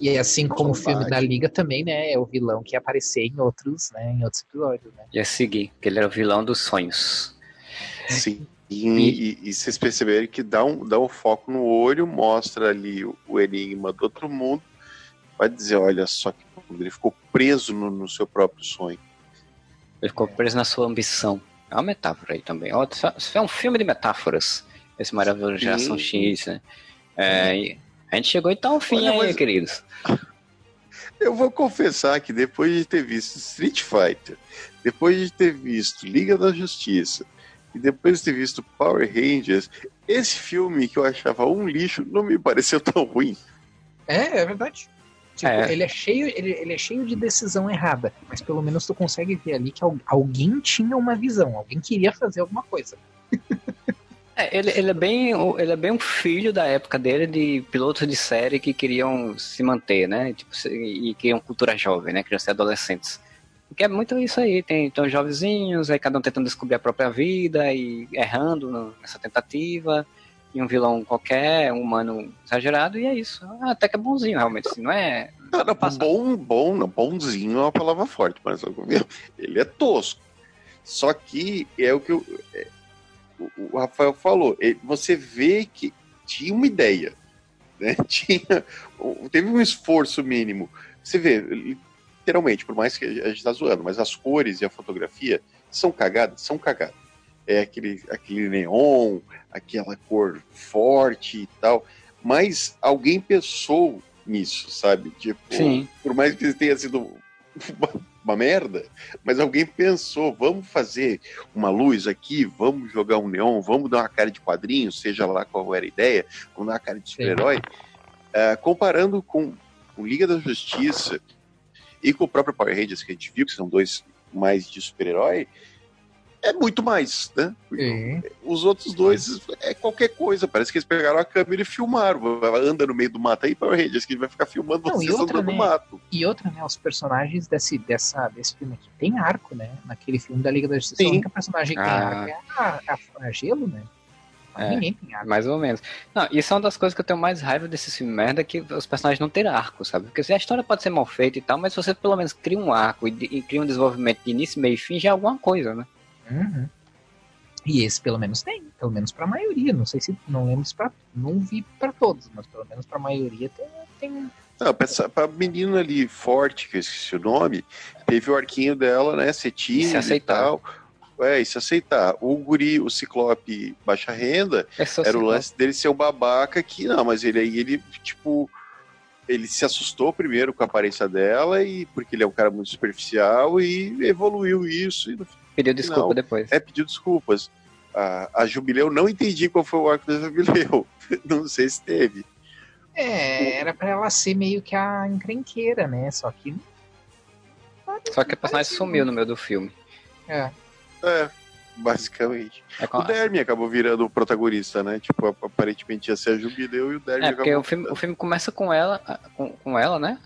C: E assim como o filme da Liga também, né? É o vilão que ia aparecer em outros, né? Em outros episódios, né?
A: Ia seguir, que ele era o vilão dos sonhos.
B: Sim. E, e, e, vocês perceberem que dá um, dá um foco no olho, mostra ali o, o enigma do outro mundo, vai dizer, olha só que ele ficou preso no, no seu próprio sonho.
A: Ele ficou preso na sua ambição. É uma metáfora aí também. Isso é um filme de metáforas. Esse maravilhoso Geração X, né? É, a gente chegou então ao fim Olha, aí, mas... queridos.
B: Eu vou confessar que depois de ter visto Street Fighter, depois de ter visto Liga da Justiça e depois de ter visto Power Rangers, esse filme que eu achava um lixo não me pareceu tão ruim.
C: É, é verdade. Tipo, é. ele é cheio, ele, ele é cheio de decisão errada, mas pelo menos tu consegue ver ali que alguém tinha uma visão, alguém queria fazer alguma coisa.
A: É, ele, ele, é bem, ele é bem um filho da época dele de pilotos de série que queriam se manter, né? Tipo, e queriam cultura jovem, né? Queriam ser adolescentes. Porque é muito isso aí, tem, os jovenzinhos, aí cada um tentando descobrir a própria vida e errando nessa tentativa e um vilão qualquer, um humano exagerado, e é isso. Ah, até que é bonzinho, realmente. Assim, não é.
B: Cara, bom, bom, não, bonzinho é uma palavra forte, mas ele é tosco. Só que é o que eu, é, o Rafael falou. Você vê que tinha uma ideia, né? Tinha, teve um esforço mínimo. Você vê, literalmente, por mais que a gente está zoando, mas as cores e a fotografia são cagadas, são cagadas é aquele, aquele neon, aquela cor forte e tal. Mas alguém pensou nisso, sabe? Tipo,
A: Sim.
B: por mais que tenha sido uma, uma, merda, mas alguém pensou, vamos fazer uma luz aqui, vamos jogar um neon, vamos dar uma cara de quadrinho, seja lá qual era a ideia, vamos dar uma cara de super-herói. Uh, comparando com o Liga da Justiça e com o próprio Power Rangers que a gente viu, que são dois mais de super-herói, é muito mais, né? Os outros dois é qualquer coisa. Parece que eles pegaram a câmera e filmaram. Anda no meio do mato aí, Power Rangers, que vai ficar filmando Não, vocês outra, andando
C: né?
B: no mato.
C: E outra, né? Os personagens desse, dessa, desse filme aqui tem arco, né? Naquele filme da Liga da Justiça, Sim. a única personagem que ah. tem arco é a, a, a Gelo, né?
A: É, ninguém tem arco. Mais ou menos. Não, isso é uma das coisas que eu tenho mais raiva desse filme merda, que os personagens não terem arco, sabe? Porque se a história pode ser mal feita e tal, mas se você pelo menos cria um arco e, e cria um desenvolvimento de início, meio e fim, já é alguma coisa, né?
C: Uhum. E esse pelo menos tem, pelo menos para a maioria. Não sei se não lembro se pra, não vi para todos, mas pelo menos para a maioria tem. tem...
B: Não, pra, menina ali forte, que eu esqueci o nome, teve o arquinho dela, né? Cetinho se aceitar. e tal. É, e se aceitar. O guri, o Ciclope baixa renda, é era o lance dele ser um babaca que, não, mas ele aí, ele, tipo, ele se assustou primeiro com a aparência dela, e porque ele é um cara muito superficial, e evoluiu isso, e no
A: Pediu desculpa não, depois.
B: É, pediu desculpas. A, a Jubileu, não entendi qual foi o arco da Jubileu. não sei se teve.
C: É, era pra ela ser meio que a encrenqueira, né? Só que.
A: Só que a personagem sumiu no meio do filme.
C: É.
B: É. Basicamente. É com... O Dermy acabou virando o protagonista, né? Tipo, aparentemente ia ser a Jubileu e o Dermy
A: É, porque acabou... o, filme, o filme começa com ela, com, com ela, né?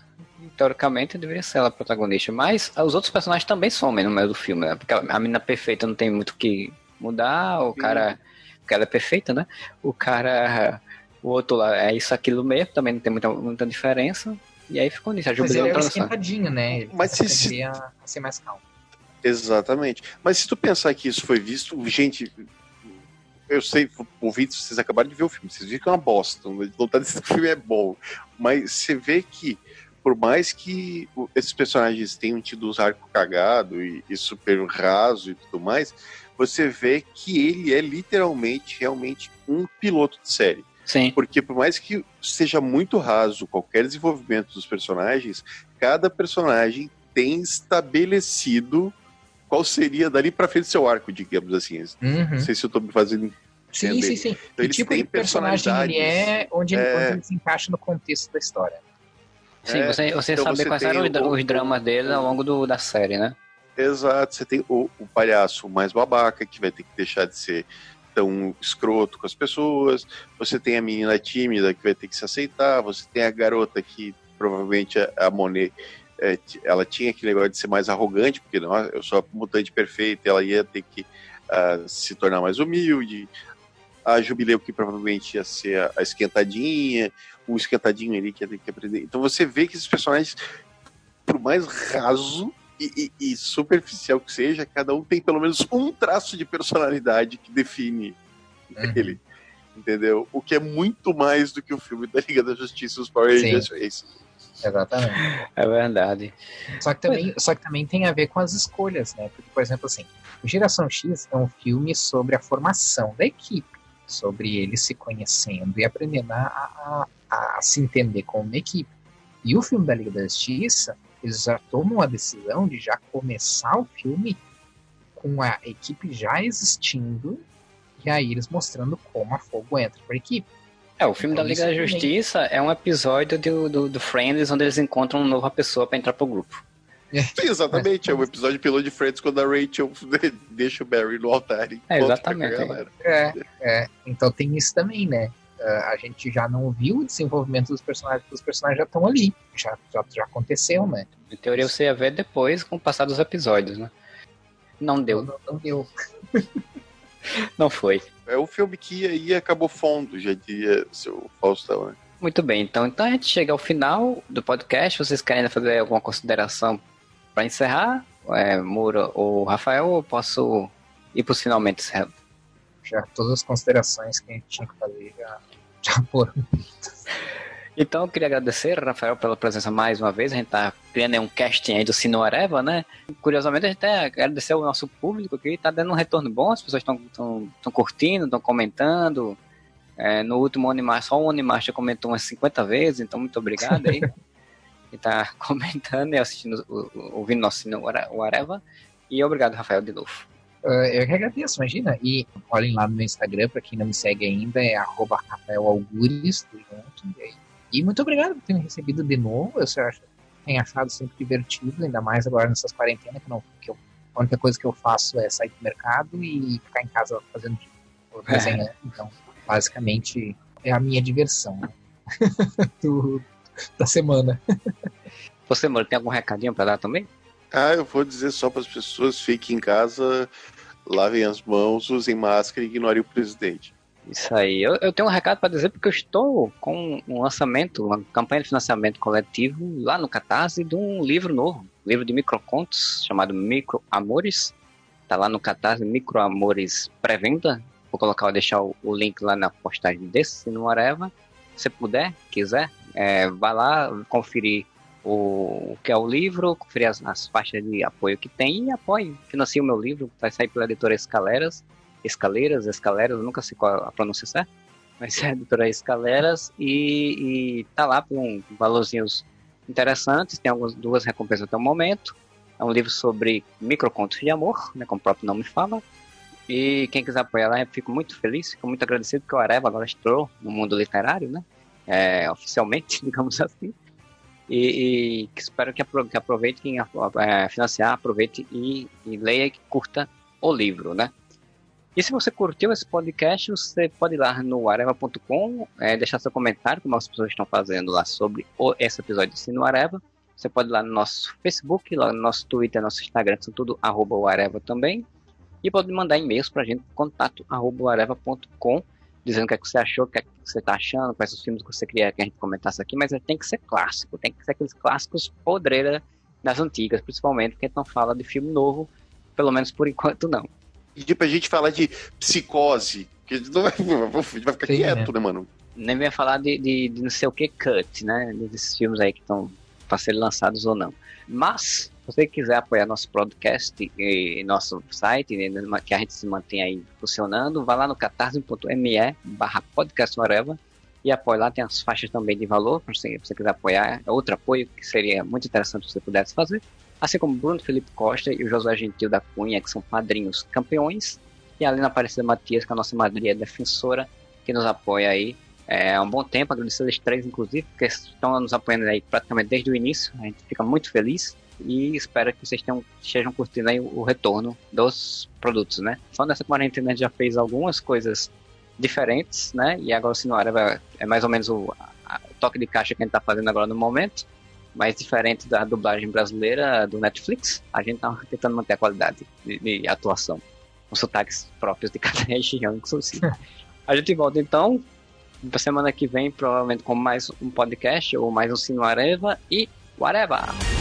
A: Teoricamente deveria ser ela a protagonista, mas os outros personagens também somem no meio do filme, né? Porque a menina perfeita não tem muito o que mudar, o Sim. cara. Porque ela é perfeita, né? O cara. O outro lá é isso, aquilo mesmo, também não tem muita, muita diferença. E aí ficou nisso. A
C: Jubileu Mas ele é esquentadinho, né? Ele
B: Mas se, se...
C: ser mais calmo.
B: Exatamente. Mas se tu pensar que isso foi visto, gente, eu sei, ouvintes, vocês acabaram de ver o filme, vocês viram que é uma bosta, não tá dizendo que o filme é bom, mas você vê que, por mais que esses personagens tenham tido os arcos cagados e, e, super raso e tudo mais, você vê que ele é literalmente, realmente um piloto de série.
A: Sim.
B: Porque por mais que seja muito raso qualquer desenvolvimento dos personagens, cada personagem tem estabelecido qual seria dali para frente seu arco, digamos assim. Uhum. Não sei se eu tô me fazendo
C: Sim, sim, sim. Então, que tipo de personagem ele é onde, ele, é... ele se encaixa no contexto da história.
A: Sim, é, você, você então sabe você quais eram o, os dramas dele ao longo do, da série, né?
B: Exato, você tem o, o, palhaço mais babaca, que vai ter que deixar de ser tão escroto com as pessoas, você tem a menina tímida que vai ter que se aceitar, você tem a garota que provavelmente a, a Monet é, ela tinha aquele negócio de ser mais arrogante, porque não, eu sou a mutante perfeita, ela ia ter que uh, se tornar mais humilde. A Jubileu, que provavelmente ia ser a, a esquentadinha, o esquentadinho ali que ia ter que aprender. Então você vê que esses personagens, por mais raso e, e, e, superficial que seja, cada um tem pelo menos um traço de personalidade que define uhum. ele. Entendeu? O que é muito mais do que o filme da Liga da Justiça os Power Rangers fez.
C: Exatamente.
A: É verdade.
C: Só que, também, só que também tem a ver com as escolhas, né? Porque, por exemplo, assim, Geração X é um filme sobre a formação da equipe, sobre eles se conhecendo e aprendendo a, a, a se entender como uma equipe. E o filme da Liga da Justiça, eles já tomam a decisão de já começar o filme com a equipe já existindo e aí eles mostrando como a fogo entra para a equipe.
A: É, o filme então, da Liga da Justiça é um episódio do, do, do Friends onde eles encontram uma nova pessoa para entrar pro grupo.
B: Sim, exatamente. É um episódio piloto de Friends quando a Rachel deixa o Barry no altar. E
A: é, exatamente.
C: É, é, então tem isso também, né? Uh, a gente já não viu o desenvolvimento dos personagens, os personagens já estão ali. Já, já, já aconteceu, né?
A: Em teoria você ia ver depois com o passar dos episódios, né? Não deu.
C: Não, não, não deu.
A: não foi.
B: É o filme que e acabou fundo, já diria seu Faustão, né?
A: Muito bem, então, então a gente chega ao final do podcast. Vocês querem fazer alguma consideração para encerrar? É, Moura ou Rafael, ou posso ir para os finalmente
C: Já todas as considerações que a gente tinha que fazer já, já foram.
A: Então eu queria agradecer, Rafael, pela presença mais uma vez. A gente tá criando um casting aí do Sino Areva, né? Curiosamente, a gente até agradecer ao nosso público que tá dando um retorno bom, as pessoas estão curtindo, estão comentando. É, no último Animar, só o já comentou umas 50 vezes, então muito obrigado aí. e tá comentando e assistindo, ouvindo nosso Sino Areva. E obrigado, Rafael, de novo.
C: Uh, eu que agradeço, imagina. E olhem lá no meu Instagram, para quem não me segue ainda, é arroba Rafael Algures, junto. E aí e muito obrigado por ter me recebido de novo. Eu acho, tenho achado sempre divertido, ainda mais agora nessas quarentenas, que, não, que eu, a única coisa que eu faço é sair do mercado e ficar em casa fazendo desenho. É. Então, basicamente, é a minha diversão né? Do, da semana.
A: Você, mano, tem algum recadinho para dar também?
B: Ah, eu vou dizer só para as pessoas: fiquem em casa, lavem as mãos, usem máscara e ignorem o presidente.
A: Isso aí. Eu, eu tenho um recado para dizer porque eu estou com um lançamento, uma campanha de financiamento coletivo lá no Catarse de um livro novo, livro de microcontos chamado Micro Amores. Tá lá no Catarse Micro Amores pré-venda. Vou colocar, vou deixar o, o, link lá na postagem desse, no Areva. Se puder, quiser, é, vá lá conferir o, o, que é o livro, conferir as, as, faixas de apoio que tem e apoie, financie o meu livro, vai sair pela editora Escaleras Escaleiras, Escaleras, nunca sei qual a pronúncia certa, mas é a editora Escaleras e, e tá lá com valorzinhos interessantes, tem algumas duas recompensas até o momento. É um livro sobre microcontos de amor, né, como o próprio nome fala. E quem quiser apoiar lá, eu fico muito feliz, fico muito agradecido que o Areva agora entrou no mundo literário, né? É, oficialmente, digamos assim. E, e espero que, aproveite quem é, financiar, aproveite e, e leia e curta o livro, né? E se você curtiu esse podcast, você pode ir lá no areva.com, é, deixar seu comentário, como as pessoas estão fazendo lá sobre o, esse episódio de Cine Areva. Você pode ir lá no nosso Facebook, lá no nosso Twitter, nosso Instagram, são tudo arroba Areva também. E pode mandar e-mails pra gente, contato arroba dizendo o que, é que você achou, o que, é que você tá achando, quais os filmes que você queria que a gente comentasse aqui, mas tem que ser clássico, tem que ser aqueles clássicos podreira das antigas, principalmente, porque a gente não fala de filme novo, pelo menos por enquanto não.
B: Pedir pra gente falar de psicose, que a gente não vai, vai ficar Sim, quieto, né? né, mano?
A: Nem vai falar de, de, de, não sei o que cut, né? Desses filmes aí que estão para serem lançados ou não. Mas, se você quiser apoiar nosso podcast e nosso site, né, que a gente se mantém aí funcionando, vá lá no catarse.me barra podcast e apoie lá, tem as faixas também de valor, se você quiser apoiar, é outro apoio que seria muito interessante se você pudesse fazer. Assim como Bruno Felipe Costa e o Josué Gentil da Cunha, que são padrinhos campeões, e a Lina Aparecida Matias, que é a nossa madrinha defensora, que nos apoia aí é, há um bom tempo, agradecer eles três, inclusive, porque estão nos apoiando aí praticamente desde o início, a gente fica muito feliz e espero que vocês tenham, estejam curtindo aí o, retorno dos produtos, né? Só nessa quarentena a gente já fez algumas coisas diferentes, né? E agora o Sinuara é mais ou menos o, a, o toque de caixa que a gente está fazendo agora no momento, mas diferente da dublagem brasileira do Netflix, a gente está tentando manter a qualidade de, de atuação, os sotaques próprios de cada região, inclusive. a gente volta então pra semana que vem, provavelmente com mais um podcast ou mais um Sino Areva e whatever!